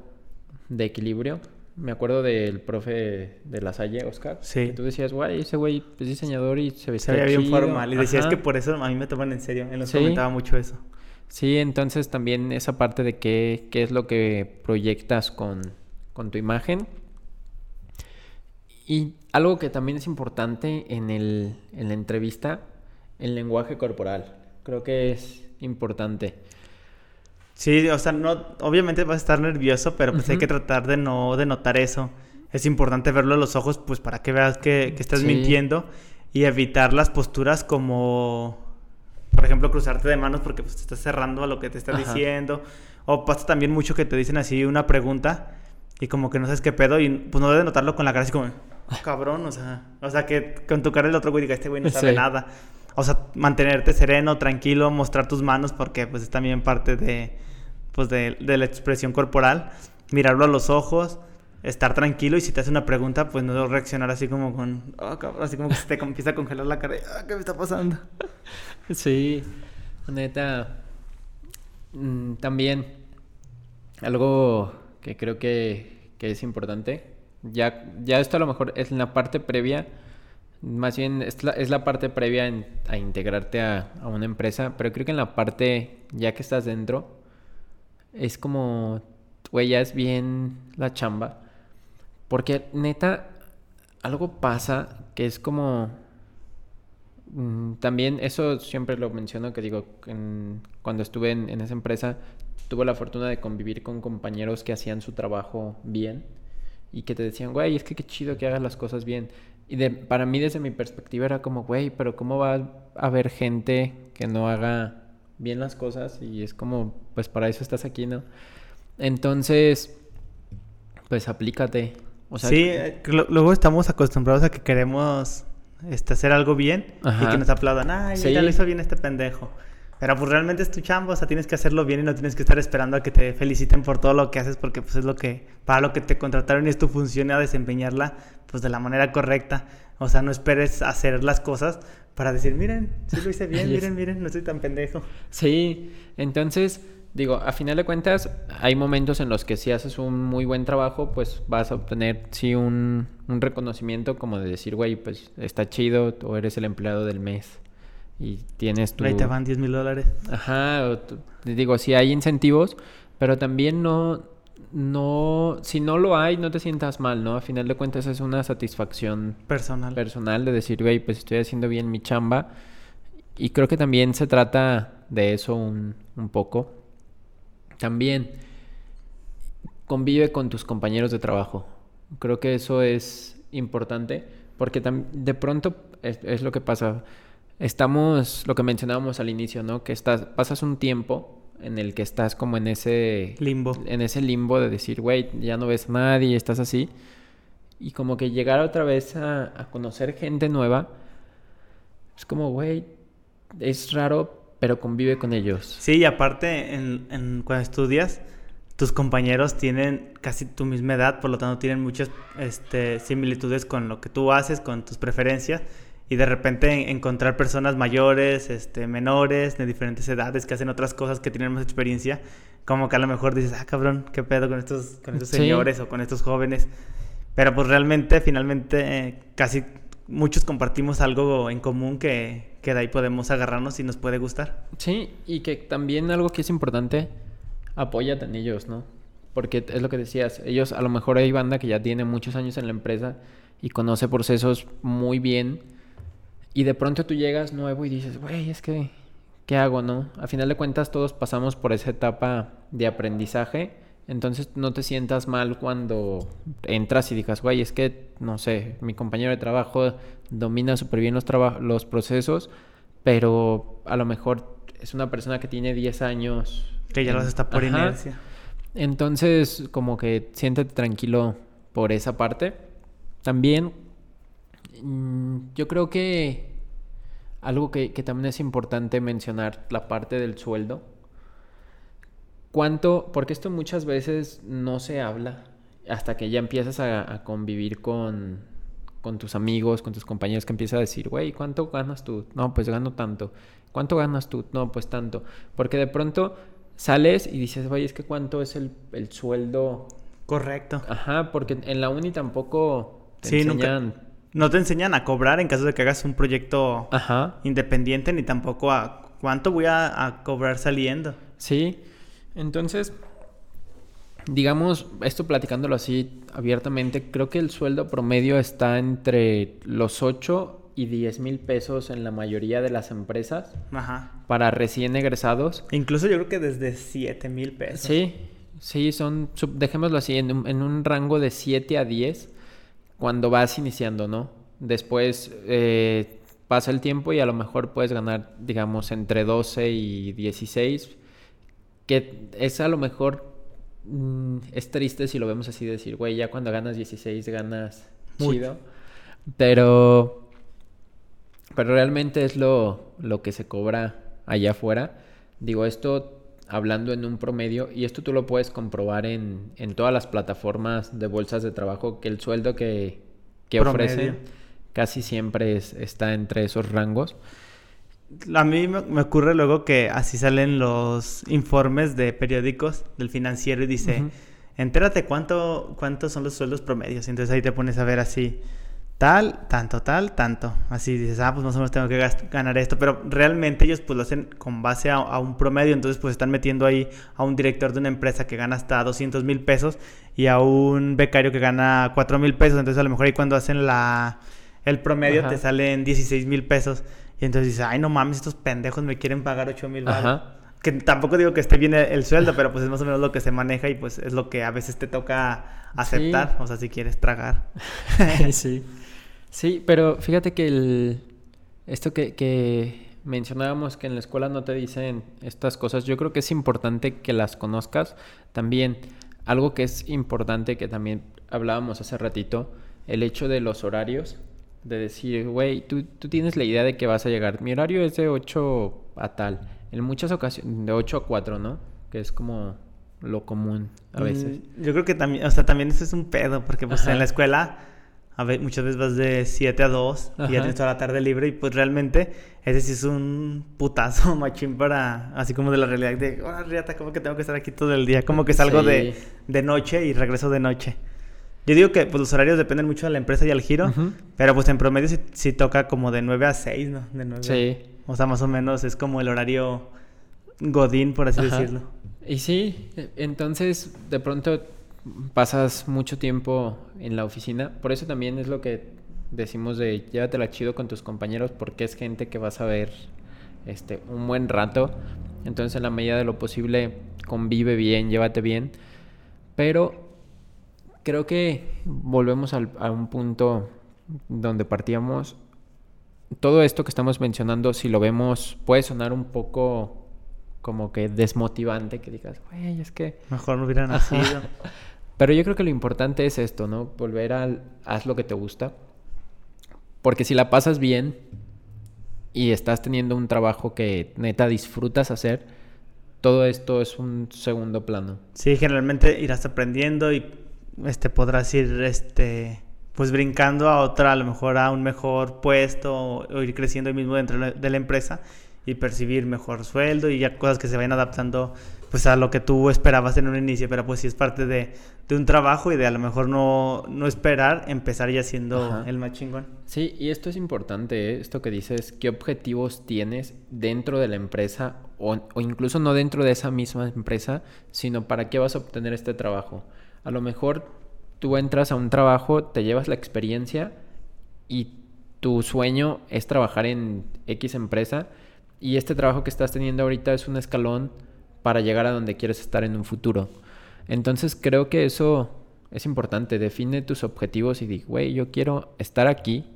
de equilibrio. Me acuerdo del profe de la Salle, Oscar. Sí. Que tú decías, güey, ese güey es diseñador y se Se vestía veía bien chido". formal. Y decías que por eso a mí me toman en serio. Él nos Sí. comentaba mucho eso. Sí, entonces también esa parte de qué, qué es lo que proyectas con, con tu imagen. Y algo que también es importante en, el, en la entrevista, el lenguaje corporal. Creo que es importante. Sí, o sea, no, obviamente vas a estar nervioso, pero pues hay que tratar de no de notar eso. Es importante verlo a los ojos, pues para que veas que, que estás Sí. mintiendo y evitar las posturas como, por ejemplo, cruzarte de manos porque pues, te estás cerrando a lo que te está Ajá. diciendo. O pasa también mucho que te dicen así una pregunta y como que no sabes qué pedo y pues no debes notarlo con la cara así como, "Ah, cabrón, o sea, o sea que con tu cara el otro güey diga, este güey no sabe Sí. nada. O sea, mantenerte sereno, tranquilo, mostrar tus manos porque pues es también parte de, pues, de, de la expresión corporal. Mirarlo a los ojos, estar tranquilo y si te hace una pregunta, pues no reaccionar así como con, "Ah, cabrón", así como que se te empieza a congelar la cara. y, "Ah, ¿Qué me está pasando? Sí, neta. mm, también algo que creo que, que es importante. Ya, ya esto a lo mejor es en la parte previa. Más bien es la, es la parte previa a integrarte a, a una empresa. Pero creo que en la parte ya que estás dentro, es como, güey, ya es bien la chamba. Porque neta, algo pasa que es como Mm, También eso siempre lo menciono, que digo, cuando estuve en, en esa empresa, tuve la fortuna de convivir con compañeros que hacían su trabajo bien y que te decían, güey, es que qué chido que hagas las cosas bien. Y de, para mí desde mi perspectiva era como, güey, pero ¿cómo va a haber gente que no haga bien las cosas? Y es como, pues para eso estás aquí, ¿no? Entonces, pues aplícate. O sea, sí, eh, luego estamos acostumbrados a que queremos este, hacer algo bien y que nos aplaudan. Ay, Sí. ya lo hizo bien este pendejo. Pero pues realmente es tu chamba, o sea, tienes que hacerlo bien y no tienes que estar esperando a que te feliciten por todo lo que haces porque pues es lo que, para lo que te contrataron y es tu función a desempeñarla pues de la manera correcta. O sea, no esperes hacer las cosas para decir, miren, sí lo hice bien, miren, miren, no estoy tan pendejo. Sí, entonces digo, a final de cuentas, hay momentos en los que si haces un muy buen trabajo, pues vas a obtener, sí, un, un reconocimiento como de decir, güey, pues está chido, o eres el empleado del mes y tienes tu... Ahí te van 10 mil dólares. Ajá, o tu- digo, sí hay incentivos, pero también no, no, si no lo hay, no te sientas mal, ¿no? A final de cuentas es una satisfacción Personal. personal de decir, güey, pues estoy haciendo bien mi chamba. Y creo que también se trata de eso un, un poco. También convive con tus compañeros de trabajo. Creo que eso es importante porque de pronto es, es lo que pasa. Estamos, lo que mencionábamos al inicio, ¿no? Que estás, pasas un tiempo en el que estás como en ese Limbo. en ese limbo de decir, güey, ya no ves a nadie, estás así. Y como que llegar otra vez a, a conocer gente nueva, es como, güey, es raro, pero convive con ellos. Sí, y aparte, en, en- cuando estudias, tus compañeros tienen casi tu misma edad, por lo tanto tienen muchas este, similitudes con lo que tú haces, con tus preferencias. Y de repente en- encontrar personas mayores, este, menores, de diferentes edades, que hacen otras cosas, que tienen más experiencia, como que a lo mejor dices, ah, cabrón, qué pedo con estos, con estos Sí. señores o con estos jóvenes. Pero pues realmente, finalmente, eh, casi muchos compartimos algo en común que, que de ahí podemos agarrarnos y nos puede gustar. Sí, y que también algo que es importante, apóyate en ellos, ¿no? Porque es lo que decías, ellos a lo mejor hay banda que ya tiene muchos años en la empresa y conoce procesos muy bien y de pronto tú llegas nuevo y dices, güey, es que, ¿qué hago, no? A final de cuentas todos pasamos por esa etapa de aprendizaje, entonces no te sientas mal cuando entras y digas, güey, es que, no sé, mi compañero de trabajo domina súper bien los, los procesos, pero a lo mejor es una persona que tiene 10 años. Que ya los está por Ajá. inercia. Entonces, como que siéntate tranquilo por esa parte. También, yo creo que algo que, que también es importante mencionar, la parte del sueldo. ¿Cuánto? Porque esto muchas veces no se habla hasta que ya empiezas a, a convivir con, con tus amigos, con tus compañeros, que empiezas a decir, güey, ¿cuánto ganas tú? No, pues gano tanto. ¿Cuánto ganas tú? No, pues tanto. Porque de pronto sales y dices, güey, es que cuánto es el, el sueldo. Correcto. Ajá, porque en la uni tampoco te Sí, nunca- enseñan. No te enseñan a cobrar en caso de que hagas un proyecto Ajá. independiente, ni tampoco a cuánto voy a, a cobrar saliendo. Sí, entonces, digamos, esto platicándolo así abiertamente, creo que el sueldo promedio está entre los 8 y 10 mil pesos en la mayoría de las empresas Ajá. para recién egresados. Incluso yo creo que desde 7 mil pesos. Sí, sí, son, dejémoslo así, en un, en un rango de 7 a 10 cuando vas iniciando, ¿no? Después eh, pasa el tiempo y a lo mejor puedes ganar, digamos, entre 12 y 16, que es a lo mejor, mm, es triste si lo vemos así, decir, güey, ya cuando ganas 16 ganas Mucho. chido, pero, pero realmente es lo, lo que se cobra allá afuera. Digo, esto hablando en un promedio, y esto tú lo puedes comprobar en, en todas las plataformas de bolsas de trabajo, que el sueldo que, que ofrecen casi siempre es- está entre esos rangos. A mí me, ocurre luego que así salen los informes de periódicos del financiero y dice, entérate cuánto, cuántos son los sueldos promedios. Y entonces ahí te pones a ver así, tal, tanto, tal, tanto. Así dices, ah, pues más o menos tengo que ganar esto. Pero realmente ellos pues lo hacen con base a, a un promedio. Entonces pues están metiendo ahí a un director de una empresa que gana hasta 200 mil pesos y a un becario que gana 4 mil pesos. Entonces a lo mejor ahí cuando hacen la... El promedio Ajá. te salen 16 mil pesos. Y entonces dices, ay, no mames, estos pendejos me quieren pagar 8 mil. Que tampoco digo que esté bien el, el sueldo, pero pues es más o menos lo que se maneja y pues es lo que a veces te toca aceptar. O sea, si quieres tragar. sí. Sí, pero fíjate que el, esto que, que mencionábamos que en la escuela no te dicen estas cosas, yo creo que es importante que las conozcas. También algo que es importante que también hablábamos hace ratito, el hecho de los horarios, de decir, güey, tú, tú tienes la idea de que vas a llegar. Mi horario es de 8 a tal. En muchas ocasiones, de 8 a 4, ¿no? Que es como lo común a veces. Mm, Yo creo que también, o sea, también eso es un pedo, porque pues Ajá. en la escuela a ve- muchas veces vas de 7 a 2 y ya tienes toda la tarde libre y pues realmente ese sí es un putazo machín para, así como de la realidad de, oh, riata, como que tengo que estar aquí todo el día, como que salgo de, Sí. de noche y regreso de noche. Yo digo que pues, los horarios dependen mucho de la empresa y al giro, Ujú. pero pues en promedio sí, sí toca como de 9 a 6, ¿no? De 9 Sí. O sea, más o menos es como el horario godín, por así Ajá. decirlo. Y sí, e- entonces de pronto pasas mucho tiempo en la oficina. Por eso también es lo que decimos de llévatela chido con tus compañeros porque es gente que vas a ver este, un buen rato. Entonces en la medida de lo posible convive bien, llévate bien. Pero creo que volvemos al- a un punto donde partíamos. Todo esto que estamos mencionando, si lo vemos, puede sonar un poco como que desmotivante, que digas, güey, es que... Mejor no hubiera nacido. Pero yo creo que lo importante es esto, ¿no? Volver al haz lo que te gusta. Porque si la pasas bien y estás teniendo un trabajo que neta disfrutas hacer, todo esto es un segundo plano. Sí, generalmente irás aprendiendo y este podrás ir este pues brincando a otra, a lo mejor a un mejor puesto o, ir creciendo mismo dentro de la empresa y percibir mejor sueldo y ya cosas que se vayan adaptando pues a lo que tú esperabas en un inicio, pero pues sí es parte de, de un trabajo y de a lo mejor no, no esperar empezar ya siendo Ajá. el más chingón. Sí, y esto es importante, ¿eh? esto que dices, qué objetivos tienes dentro de la empresa o, o incluso no dentro de esa misma empresa, sino para qué vas a obtener este trabajo. A lo mejor tú entras a un trabajo, te llevas la experiencia y tu sueño es trabajar en X empresa y este trabajo que estás teniendo ahorita es un escalón para llegar a donde quieres estar en un futuro. Entonces creo que eso es importante. Define tus objetivos y di, güey, yo quiero estar aquí.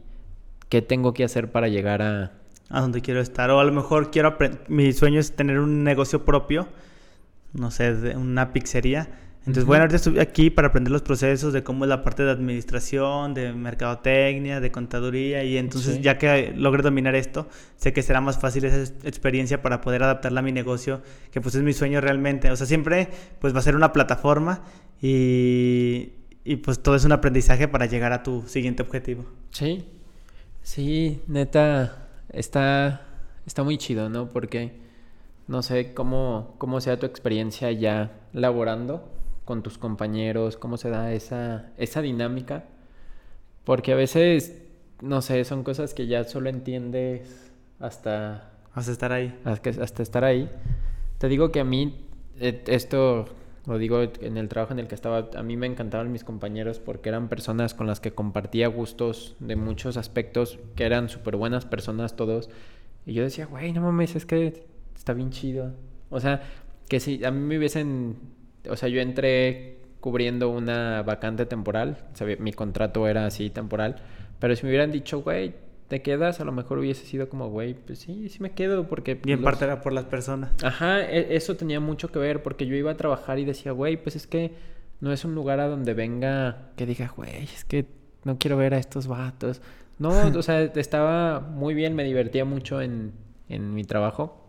¿Qué tengo que hacer para llegar a... a donde quiero estar. O a lo mejor quiero. Mi sueño es tener un negocio propio. No sé, una pizzería. Entonces, bueno, ahorita estoy aquí para aprender los procesos de cómo es la parte de administración, de mercadotecnia, de contaduría. Y entonces, Sí. ya que logre dominar esto, sé que será más fácil esa ex- experiencia para poder adaptarla a mi negocio, que pues es mi sueño realmente. O sea, siempre pues va a ser una plataforma y, y pues todo es un aprendizaje para llegar a tu siguiente objetivo. Sí, sí, neta, está, está muy chido, ¿no? Porque no sé cómo, cómo sea tu experiencia ya laborando con tus compañeros, cómo se da esa, esa dinámica. Porque a veces, no sé, son cosas que ya solo entiendes hasta Vas a estar ahí. hasta, hasta estar ahí. Te digo que a mí, eh, esto lo digo en el trabajo en el que estaba, a mí me encantaban mis compañeros porque eran personas con las que compartía gustos de muchos aspectos, que eran súper buenas personas todos. Y yo decía, güey, no mames, es que está bien chido. O sea, que si a mí me hubiesen, o sea, yo entré cubriendo una vacante temporal, sabía- mi contrato era así temporal, pero si me hubieran dicho, güey, te quedas, a lo mejor hubiese sido como, güey, pues sí, sí me quedo porque... Y en los- parte era por las personas. Ajá, e- eso tenía mucho que ver porque yo iba a trabajar y decía, güey, pues es que no es un lugar a donde venga que diga, güey, es que no quiero ver a estos vatos. No, o sea, estaba muy bien, me divertía mucho en, en mi trabajo.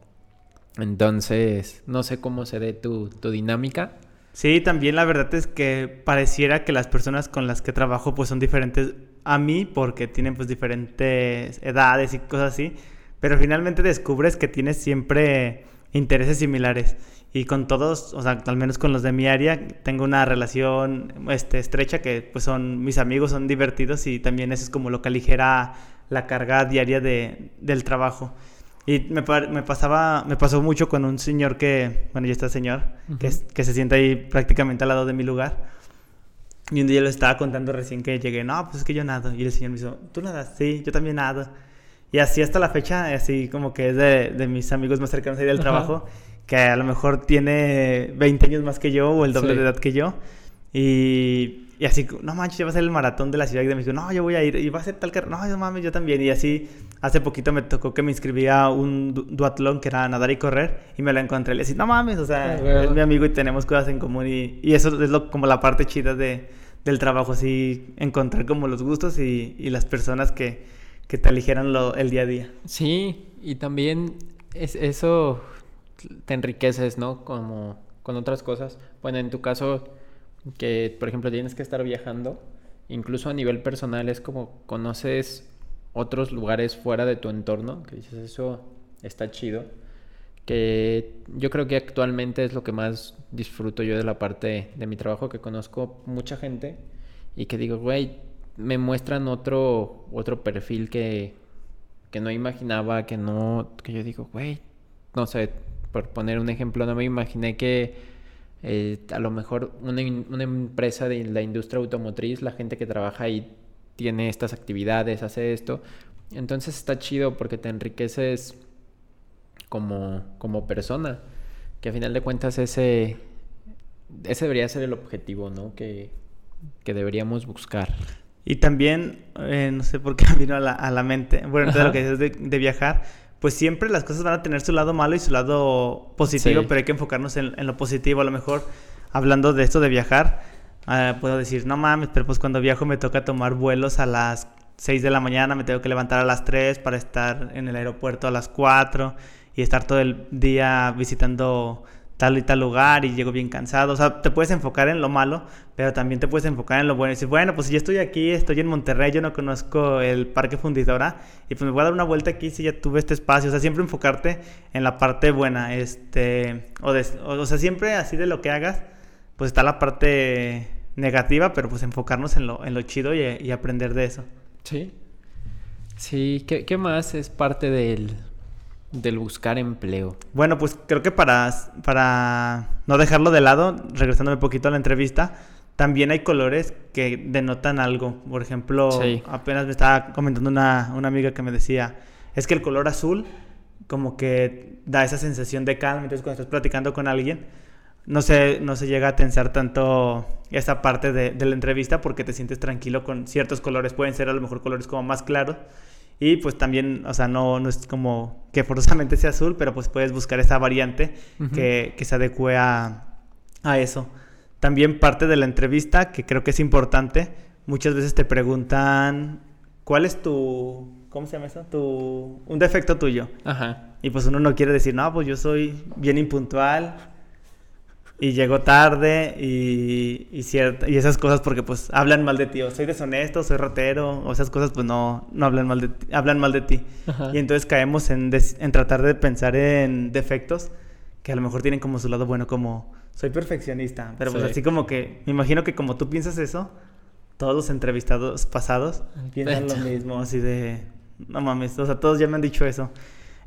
Entonces, no sé cómo se dé tu, tu dinámica. Sí, también la verdad es que pareciera que las personas con las que trabajo pues son diferentes a mí porque tienen pues diferentes edades y cosas así, pero finalmente descubres que tienes siempre intereses similares y con todos, o sea, al menos con los de mi área, tengo una relación este, estrecha que pues son mis amigos, son divertidos y también eso es como lo que aligera la carga diaria de, del trabajo. Y me, me pasaba, me pasó mucho con un señor que, bueno, ya está señor, que, es- que se sienta ahí prácticamente al lado de mi lugar. Y un día le estaba contando recién que llegué, no, pues es que yo nado. Y el señor me dijo, ¿tú nadas? Sí, yo también nado. Y así hasta la fecha, así como que es de, de mis amigos más cercanos ahí del trabajo, que a lo mejor tiene 20 años más que yo o el doble Sí. de edad que yo. Y, y así, no manches, ya va a ser el maratón de la Ciudad de México. No, yo voy a ir. Y va a ser tal carrera. No, no mames, yo también. Y así, hace poquito me tocó que me inscribía a un du- duatlón que era nadar y correr. Y me lo encontré. Y le decía, no mames, o sea, Ah, huevo. es mi amigo y tenemos cosas en común. Y, y eso es lo, como la parte chida de, del trabajo, así, encontrar como los gustos y, y las personas que, que te aligeran lo, el día a día. Sí, y también es, eso te enriqueces, ¿no? Como con otras cosas. Bueno, en tu caso, que por ejemplo tienes que estar viajando, incluso a nivel personal es como conoces otros lugares fuera de tu entorno, que dices eso está chido, que yo creo que actualmente es lo que más disfruto yo de la parte de mi trabajo, que conozco mucha gente y que digo, güey, me muestran otro, otro perfil que, que no imaginaba, que no, que yo digo, güey, no sé, por poner un ejemplo, no me imaginé que eh, a lo mejor una, una empresa de la industria automotriz, la gente que trabaja ahí tiene estas actividades, hace esto. Entonces está chido porque te enriqueces como, como persona. Que a final de cuentas ese, ese debería ser el objetivo, ¿no? Que, que deberíamos buscar. Y también, eh, no sé por qué vino a la, a la mente, bueno, Ajá. lo que dices de, de viajar, pues siempre las cosas van a tener su lado malo y su lado positivo, Sí. pero hay que enfocarnos en, en lo positivo. A lo mejor, hablando de esto de viajar, ah, puedo decir, no mames, pero pues cuando viajo me toca tomar vuelos a las 6 de la mañana, me tengo que levantar a las 3 para estar en el aeropuerto a las 4 y estar todo el día visitando tal y tal lugar y llego bien cansado. O sea, te puedes enfocar en lo malo, pero también te puedes enfocar en lo bueno. Y decir, bueno, pues si ya estoy aquí, estoy en Monterrey, yo no conozco el Parque Fundidora y pues me voy a dar una vuelta aquí si ya tuve este espacio. O sea, siempre enfocarte en la parte buena. Este, o, de- o, o sea, siempre así de lo que hagas, pues está la parte negativa, pero pues enfocarnos en lo, en lo chido y, y aprender de eso. Sí. Sí, ¿qué, qué más es parte del, del buscar empleo? Bueno, pues creo que para, para no dejarlo de lado, regresándome un poquito a la entrevista, también hay colores que denotan algo. Por ejemplo, Sí. apenas me estaba comentando una, una amiga que me decía, es que el color azul como que da esa sensación de calma. Entonces cuando estás platicando con alguien, no se, no se llega a tensar tanto esa parte de, de la entrevista porque te sientes tranquilo con ciertos colores. Pueden ser a lo mejor colores como más claros. Y pues también, o sea, no, no es como que forzosamente sea azul, pero pues puedes buscar esa variante Ujú. que, que se adecue a, a eso. También parte de la entrevista, que creo que es importante, muchas veces te preguntan, ¿cuál es tu, ¿cómo se llama eso? Tu, un defecto tuyo. Ajá. Y pues uno no quiere decir, no, pues yo soy bien impuntual y llego tarde y, y, cierta- y esas cosas porque pues hablan mal de ti, o soy deshonesto, soy ratero, o esas cosas pues no, no hablan mal de ti, hablan mal de ti. Ajá. Y entonces caemos en, des- en tratar de pensar en defectos que a lo mejor tienen como su lado bueno, como soy perfeccionista, pero pues Sí. así como que, me imagino que como tú piensas eso, todos los entrevistados pasados piensan lo mismo, así de, no mames, o sea, todos ya me han dicho eso.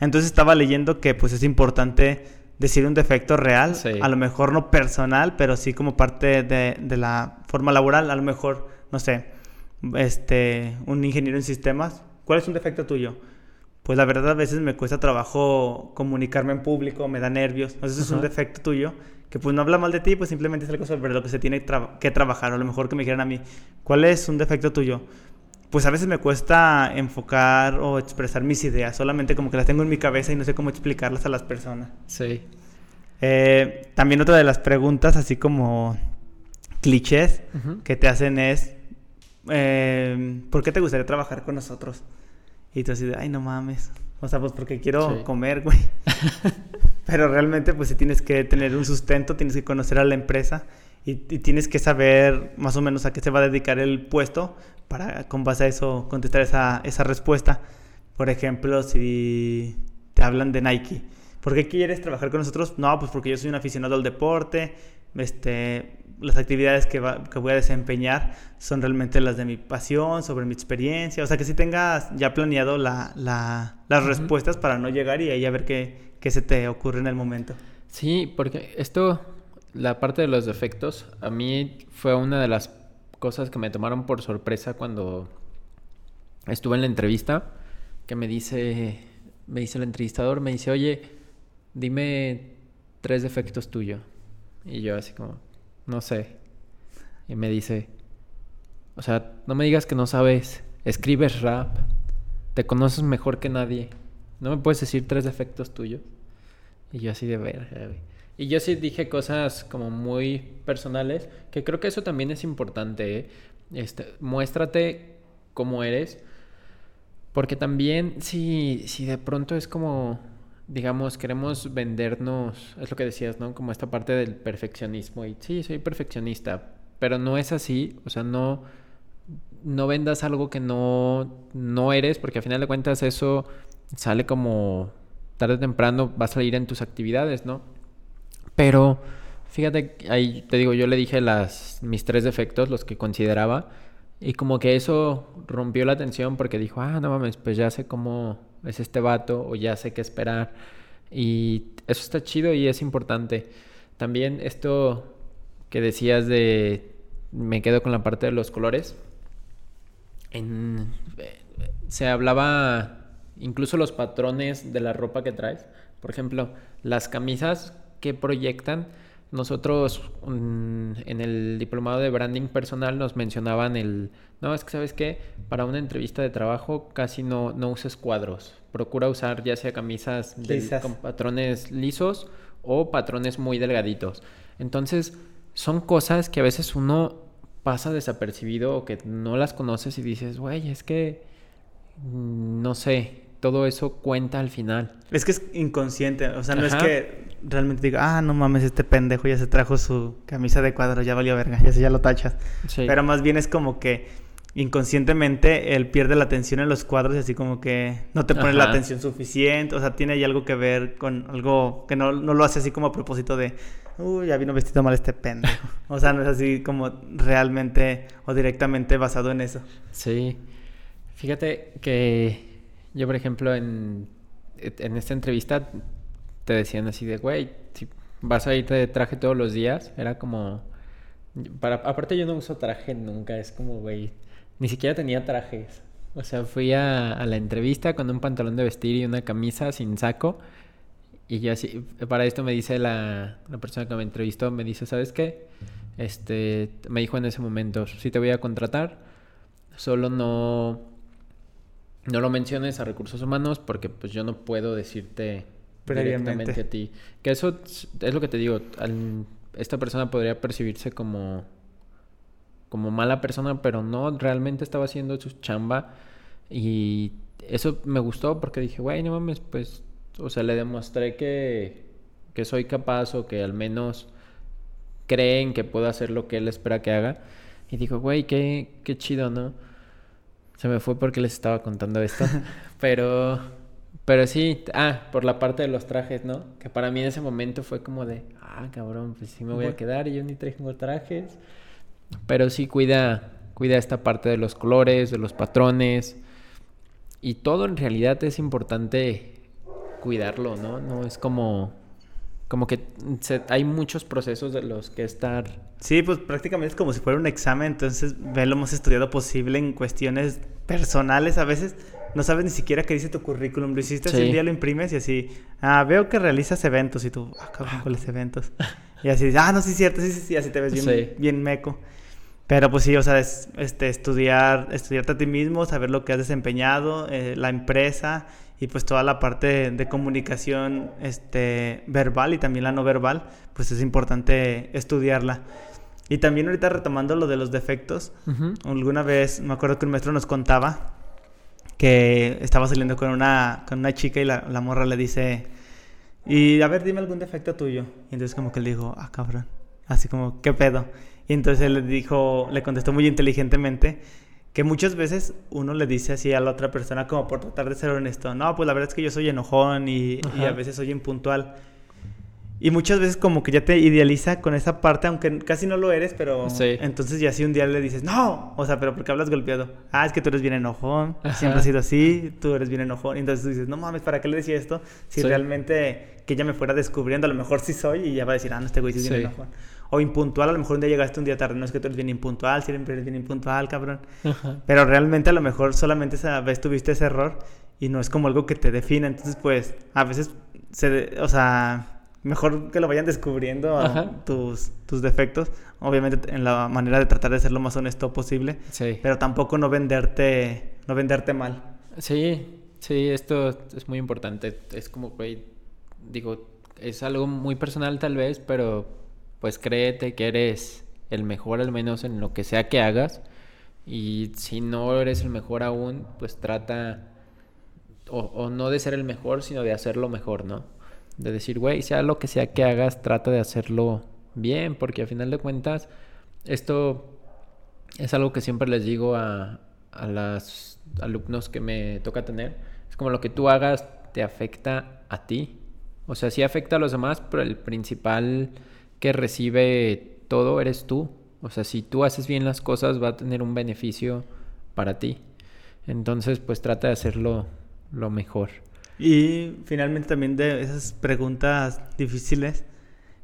Entonces estaba leyendo que pues es importante decir un defecto real, Sí. a lo mejor no personal, pero sí como parte de, de la forma laboral, a lo mejor, no sé, este, un ingeniero en sistemas, ¿cuál es un defecto tuyo? Pues la verdad a veces me cuesta trabajo comunicarme en público, me da nervios, entonces es un defecto tuyo que pues no habla mal de ti, pues simplemente es algo sobre lo que se tiene tra- que trabajar, o a lo mejor que me dijeran a mí, ¿cuál es un defecto tuyo? Pues a veces me cuesta enfocar o expresar mis ideas, solamente como que las tengo en mi cabeza y no sé cómo explicarlas a las personas. Sí. Eh, también otra de las preguntas, así como clichés, Ujú. que te hacen es, eh, ¿por qué te gustaría trabajar con nosotros? Y tú así de, ay, no mames. O sea, pues porque quiero Sí. comer, güey. Pero realmente, pues si tienes que tener un sustento, tienes que conocer a la empresa y, y tienes que saber más o menos a qué se va a dedicar el puesto para, con base a eso, contestar esa, esa respuesta. Por ejemplo, si te hablan de Nike, ¿por qué quieres trabajar con nosotros? No, pues porque yo soy un aficionado al deporte, este, las actividades que, va- que voy a desempeñar son realmente las de mi pasión, sobre mi experiencia, o sea que si tengas ya planeado la, la- las respuestas para no llegar y ahí a ver qué, qué se te ocurre en el momento. Sí, porque esto, la parte de los defectos, a mí fue una de las cosas que me tomaron por sorpresa cuando estuve en la entrevista, que me dice, me dice el entrevistador, me dice, oye, dime tres defectos tuyos. Y yo así como, no sé. Y me dice, o sea, no me digas que no sabes, escribes rap, te conoces mejor que nadie. ¿No me puedes decir tres defectos tuyos? Y yo así de güey. Y yo sí dije cosas como muy personales, que creo que eso también es importante, ¿eh? Este, muéstrate cómo eres, porque también si, si de pronto es como, digamos, queremos vendernos, es lo que decías, ¿no? Como esta parte del perfeccionismo, y sí, soy perfeccionista, pero no es así, o sea, no, no vendas algo que no, no eres, porque a final de cuentas eso sale como tarde o temprano va a salir en tus actividades, ¿no? Pero fíjate, ahí te digo, yo le dije las, mis tres defectos, los que consideraba, y como que eso rompió la tensión porque dijo, ah, no mames, pues ya sé cómo es este vato o ya sé qué esperar. Y eso está chido y es importante. También esto que decías de, me quedo con la parte de los colores. En, eh, se hablaba incluso los patrones de la ropa que traes. Por ejemplo, las camisas que proyectan. Nosotros mm, en el diplomado de branding personal nos mencionaban el, no, es que sabes qué, para una entrevista de trabajo casi no, no uses cuadros. Procura usar ya sea camisas con patrones lisos o patrones muy delgaditos. Entonces, son cosas que a veces uno pasa desapercibido o que no las conoces y dices, güey, es que, mm, no sé, todo eso cuenta al final. Es que es inconsciente, o sea, no es que realmente diga, ah, no mames, este pendejo ya se trajo su camisa de cuadro, ya valió verga, ya, se- ya lo tachas. Sí. Pero más bien es como que inconscientemente él pierde la atención en los cuadros y así como que no te pone la atención suficiente, o sea, tiene ahí algo que ver con algo que no, no lo hace así como a propósito de, uy, ya vino vestido mal este pendejo. O sea, no es así como realmente o directamente basado en eso. Sí. Fíjate que yo, por ejemplo, en, en esta entrevista te decían así de, güey, si vas a irte de traje todos los días, era como... Para, aparte yo no uso traje nunca, es como, güey, ni siquiera tenía trajes. O sea, fui a, a la entrevista con un pantalón de vestir y una camisa sin saco. Y yo así, para esto me dice la, la persona que me entrevistó, me dice, ¿sabes qué? Este, me dijo en ese momento, sí te voy a contratar, solo no, no lo menciones a recursos humanos porque pues yo no puedo decirte. Directamente a ti. Que eso es lo que te digo, al- esta persona podría percibirse como, como mala persona, pero no, realmente estaba haciendo su chamba y eso me gustó porque dije, güey, no mames, pues, o sea, le demostré que, que soy capaz o que al menos creen que puedo hacer lo que él espera que haga. Y digo, güey, qué, qué chido, ¿no? Se me fue porque les estaba contando esto. pero, pero sí, ah, por la parte de los trajes, ¿no? Que para mí en ese momento fue como de, ah, cabrón, pues sí me voy a quedar y yo ni tengo trajes. Pero sí cuida, cuida esta parte de los colores, de los patrones. Y todo en realidad es importante cuidarlo, ¿no? No es como, como que se- hay muchos procesos de los que estar Sí, pues prácticamente es como si fuera un examen, entonces ve lo más estudiado posible en cuestiones personales. A veces no sabes ni siquiera qué dice tu currículum. Lo hiciste así Sí. un día, lo imprimes y así, ah, veo que realizas eventos y tú, ah, cabrón, ¿cuáles eventos? Y así, ah, no, sí, cierto, sí, sí, sí, así te ves bien, Sí. bien meco. Pero pues sí, o sea, es este, estudiar, estudiarte a ti mismo, saber lo que has desempeñado, eh, la empresa y pues toda la parte de comunicación este, verbal y también la no verbal, pues es importante estudiarla. Y también ahorita retomando lo de los defectos, alguna vez me acuerdo que un maestro nos contaba que estaba saliendo con una, con una chica y la, la morra le dice, y a ver, dime algún defecto tuyo. Y entonces como que él dijo, ah, cabrón, así como, ¿qué pedo? Y entonces él le dijo, le contestó muy inteligentemente que muchas veces uno le dice así a la otra persona como por tratar de ser honesto, no, pues la verdad es que yo soy enojón y, y a veces soy impuntual. Y muchas veces como que ya te idealiza con esa parte, aunque casi no lo eres, pero Sí. entonces ya si un día le dices, no, o sea, pero porque hablas golpeado. Ah, es que tú eres bien enojón, Ajá. siempre has sido así, tú eres bien enojón. Y entonces tú dices, no mames, ¿para qué le decía esto? Si Sí. realmente que ella me fuera descubriendo, a lo mejor sí soy y ya va a decir, ah, no, este güey sí es bien Sí. enojón. O impuntual, a lo mejor un día llegaste un día tarde, no es que tú eres bien impuntual, siempre eres bien impuntual, cabrón. Ajá. Pero realmente a lo mejor solamente esa vez tuviste ese error y no es como algo que te define. Entonces, pues, a veces, se, de- o sea, mejor que lo vayan descubriendo tus, tus defectos. Obviamente en la manera de tratar de ser lo más honesto posible. Sí. Pero tampoco no venderte, no venderte mal. Sí, sí, esto es muy importante. Es como, güey, digo, es algo muy personal tal vez, pero pues créete que eres el mejor al menos en lo que sea que hagas. Y si no eres el mejor aún, pues trata, o, o no de ser el mejor, sino de hacerlo mejor, ¿no? De decir, güey, sea lo que sea que hagas, trata de hacerlo bien, porque al final de cuentas, esto es algo que siempre les digo a, a los alumnos que me toca tener. Es como lo que tú hagas te afecta a ti. O sea, sí afecta a los demás, pero el principal que recibe todo eres tú. O sea, si tú haces bien las cosas va a tener un beneficio para ti. Entonces, pues trata de hacerlo lo mejor. Y finalmente también de esas preguntas difíciles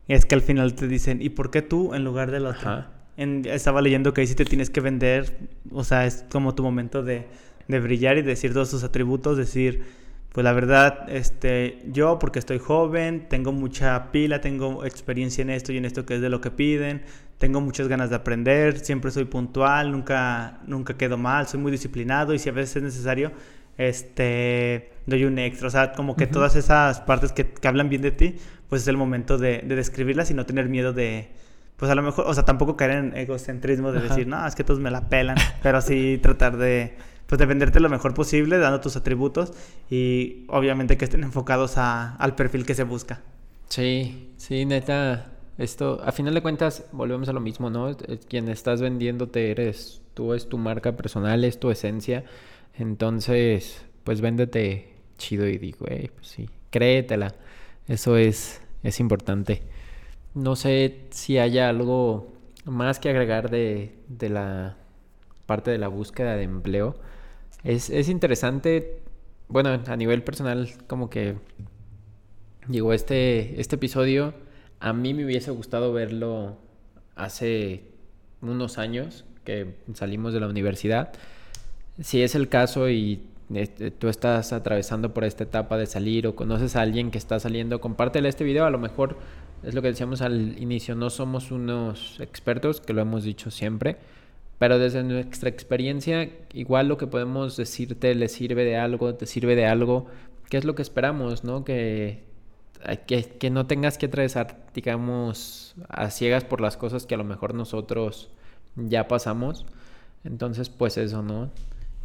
es que al final te dicen, ¿y por qué tú en lugar del otro? Ajá. En- estaba leyendo que ahí sí te tienes que vender, o sea, es como tu momento de, de brillar y decir todos tus atributos, decir, pues la verdad, este, yo porque estoy joven, tengo mucha pila, tengo experiencia en esto y en esto que es de lo que piden, tengo muchas ganas de aprender, siempre soy puntual, nunca, nunca quedo mal, soy muy disciplinado y si a veces es necesario, este, doy un extra, o sea, como que todas esas partes que, que hablan bien de ti, pues es el momento de, de describirlas y no tener miedo de, pues a lo mejor, o sea, tampoco caer en egocentrismo de Ajá. decir, no, es que todos me la pelan, pero sí tratar de, pues de venderte lo mejor posible, dando tus atributos y obviamente que estén enfocados a- al perfil que se busca. Sí, sí, neta. Esto, a final de cuentas, volvemos a lo mismo, ¿no? Eh, Quien estás vendiéndote eres tú, es tu marca personal, es tu esencia. Entonces, pues véndete chido y digo, eh, pues sí, créetela. Eso es, es importante. No sé si haya algo más que agregar de, de la parte de la búsqueda de empleo. Es, es interesante, bueno, a nivel personal, como que Digo, este, este episodio a mí me hubiese gustado verlo hace unos años que salimos de la universidad. Si es el caso y este, tú estás atravesando por esta etapa de salir o conoces a alguien que está saliendo, compártele este video. A lo mejor es lo que decíamos al inicio, no somos unos expertos, que lo hemos dicho siempre, pero desde nuestra experiencia, igual lo que podemos decirte le sirve de algo, te sirve de algo, que es lo que esperamos, ¿no? Que, que, que no tengas que atravesar, digamos, a ciegas por las cosas que a lo mejor nosotros ya pasamos. Entonces, pues eso, ¿no?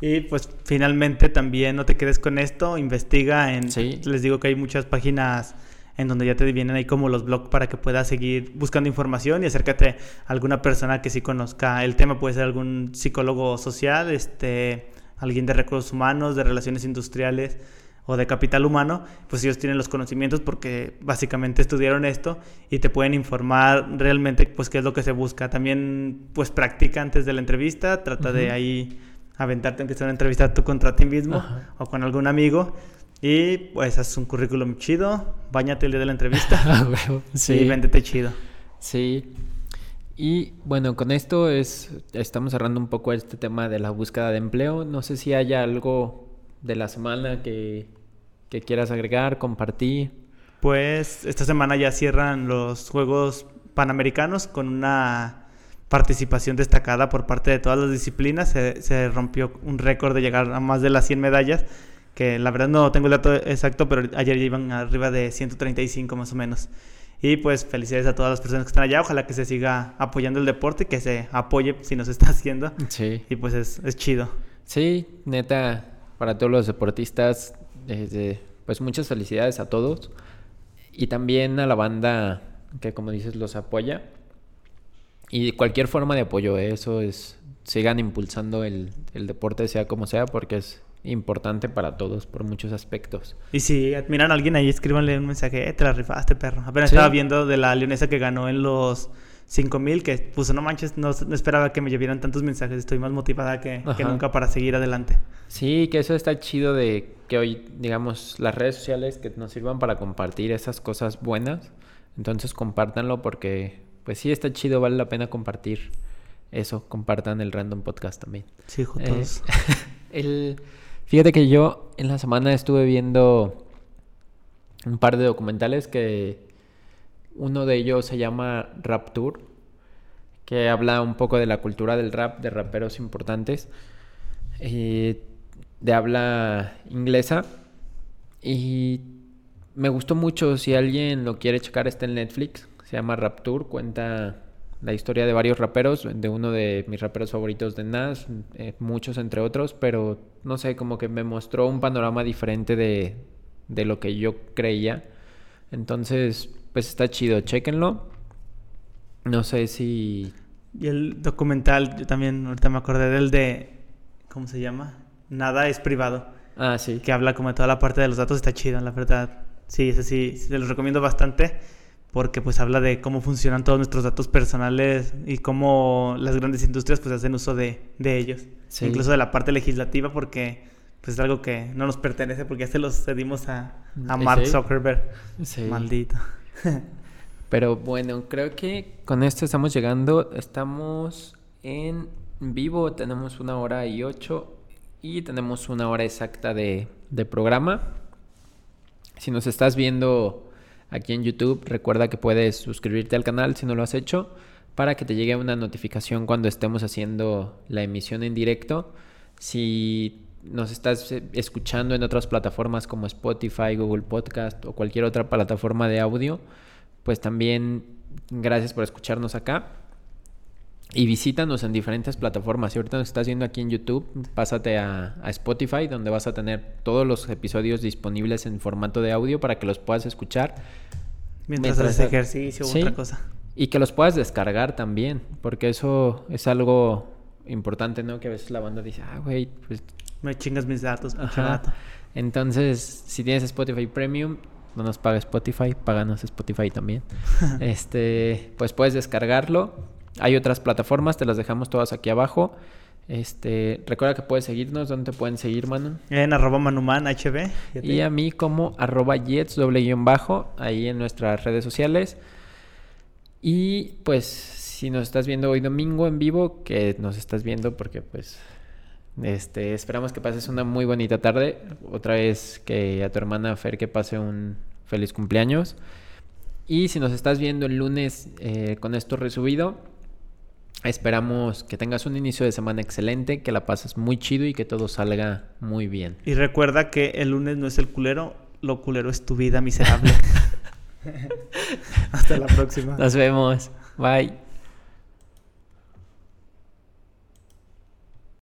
Y pues finalmente también no te quedes con esto, investiga en... Sí. Les digo que hay muchas páginas en donde ya te vienen ahí como los blogs para que puedas seguir buscando información y acércate a alguna persona que sí conozca el tema, puede ser algún psicólogo social, este, alguien de recursos humanos, de relaciones industriales o de capital humano, pues ellos tienen los conocimientos porque básicamente estudiaron esto y te pueden informar realmente pues qué es lo que se busca. También pues practica antes de la entrevista, trata de ahí aventarte aunque sea una entrevista tú contra ti mismo Ajá. o con algún amigo y pues haz un currículum chido, bañate el día de la entrevista Ah, huevo. y véndete chido. Sí. Y bueno, con esto es estamos cerrando un poco este tema de la búsqueda de empleo. No sé si haya algo de la semana que, que quieras agregar, compartir. Pues esta semana ya cierran los Juegos Panamericanos con una participación destacada por parte de todas las disciplinas. Se, se rompió un récord de llegar a más de las 100 medallas, que la verdad no tengo el dato exacto, pero ayer ya iban arriba de 135 más o menos. Y pues felicidades a todas las personas que están allá. Ojalá que se siga apoyando el deporte, que se apoye si no se está haciendo. Sí. Y pues es, es chido. Sí, neta, para todos los deportistas, desde- pues muchas felicidades a todos. Y también a la banda que, como dices, los apoya. Y cualquier forma de apoyo, ¿eh? eso es, sigan impulsando el, el deporte, sea como sea, porque es importante para todos por muchos aspectos. Y si admiran a alguien ahí, escríbanle un mensaje, eh, te la rifaste, perro. Apenas Sí. estaba viendo de la leonesa que ganó en los 5000, que puso, no manches, no, no esperaba que me llovieran tantos mensajes, estoy más motivada que, que nunca para seguir adelante. Sí, que eso está chido de que hoy, digamos, las redes sociales que nos sirvan para compartir esas cosas buenas. Entonces compártanlo porque, pues sí, está chido, vale la pena compartir eso. Compartan el Random Podcast también. Sí, hijo, Eh, el, fíjate que yo en la semana estuve viendo un par de documentales que uno de ellos se llama Rap Tour, que habla un poco de la cultura del rap, de raperos importantes, eh, de habla inglesa. Y me gustó mucho, si alguien lo quiere checar, está en Netflix, se llama Rap Tour, cuenta la historia de varios raperos, de uno de mis raperos favoritos de Nas, eh, muchos entre otros, pero no sé, como que me mostró un panorama diferente de, de lo que yo creía. Entonces, pues está chido, chéquenlo. No sé si... Y el documental, yo también ahorita me acordé del de, ¿cómo se llama? Nada es privado, Ah, sí. que habla como de toda la parte de los datos, está chido, la verdad. Sí, ese sí, se los recomiendo bastante porque pues habla de cómo funcionan todos nuestros datos personales y cómo las grandes industrias pues hacen uso de, de ellos. Sí. Incluso de la parte legislativa porque pues es algo que no nos pertenece porque ya se los cedimos a, a Mark sí. Zuckerberg. Sí. Maldito. Pero bueno, creo que con esto estamos llegando. Estamos en vivo, tenemos una hora y ocho y tenemos una hora exacta de, de programa. Si nos estás viendo aquí en YouTube, recuerda que puedes suscribirte al canal si no lo has hecho para que te llegue una notificación cuando estemos haciendo la emisión en directo. Si nos estás eh, escuchando en otras plataformas como Spotify, Google Podcast o cualquier otra plataforma de audio, pues también gracias por escucharnos acá. Y visítanos en diferentes plataformas. Si ahorita nos estás viendo aquí en YouTube, pásate a, a Spotify, donde vas a tener todos los episodios disponibles en formato de audio para que los puedas escuchar. Mientras, Mientras haces ha- ejercicio u Sí. otra cosa. Y que los puedas descargar también, porque eso es algo importante, ¿no? Que a veces la banda dice, ah, güey, pues... Me chingas mis datos, pinche ajá". vato. Entonces, si tienes Spotify Premium, no nos paga Spotify, páganos Spotify también. este, pues puedes descargarlo. Hay otras plataformas, te las dejamos todas aquí abajo. Este, recuerda que puedes seguirnos, ¿dónde te pueden seguir, Manu? En arroba manuman hb. te- Y a mí como arroba jets doble guion bajo ahí en nuestras redes sociales. Y pues si nos estás viendo hoy domingo en vivo, que nos estás viendo porque pues este esperamos que pases una muy bonita tarde. Otra vez que a tu hermana Fer que pase un feliz cumpleaños. Y si nos estás viendo el lunes eh, con esto resubido, esperamos que tengas un inicio de semana excelente, que la pases muy chido y que todo salga muy bien. Y recuerda que el lunes no es el culero, lo culero es tu vida miserable. Hasta la próxima. Nos vemos. Bye.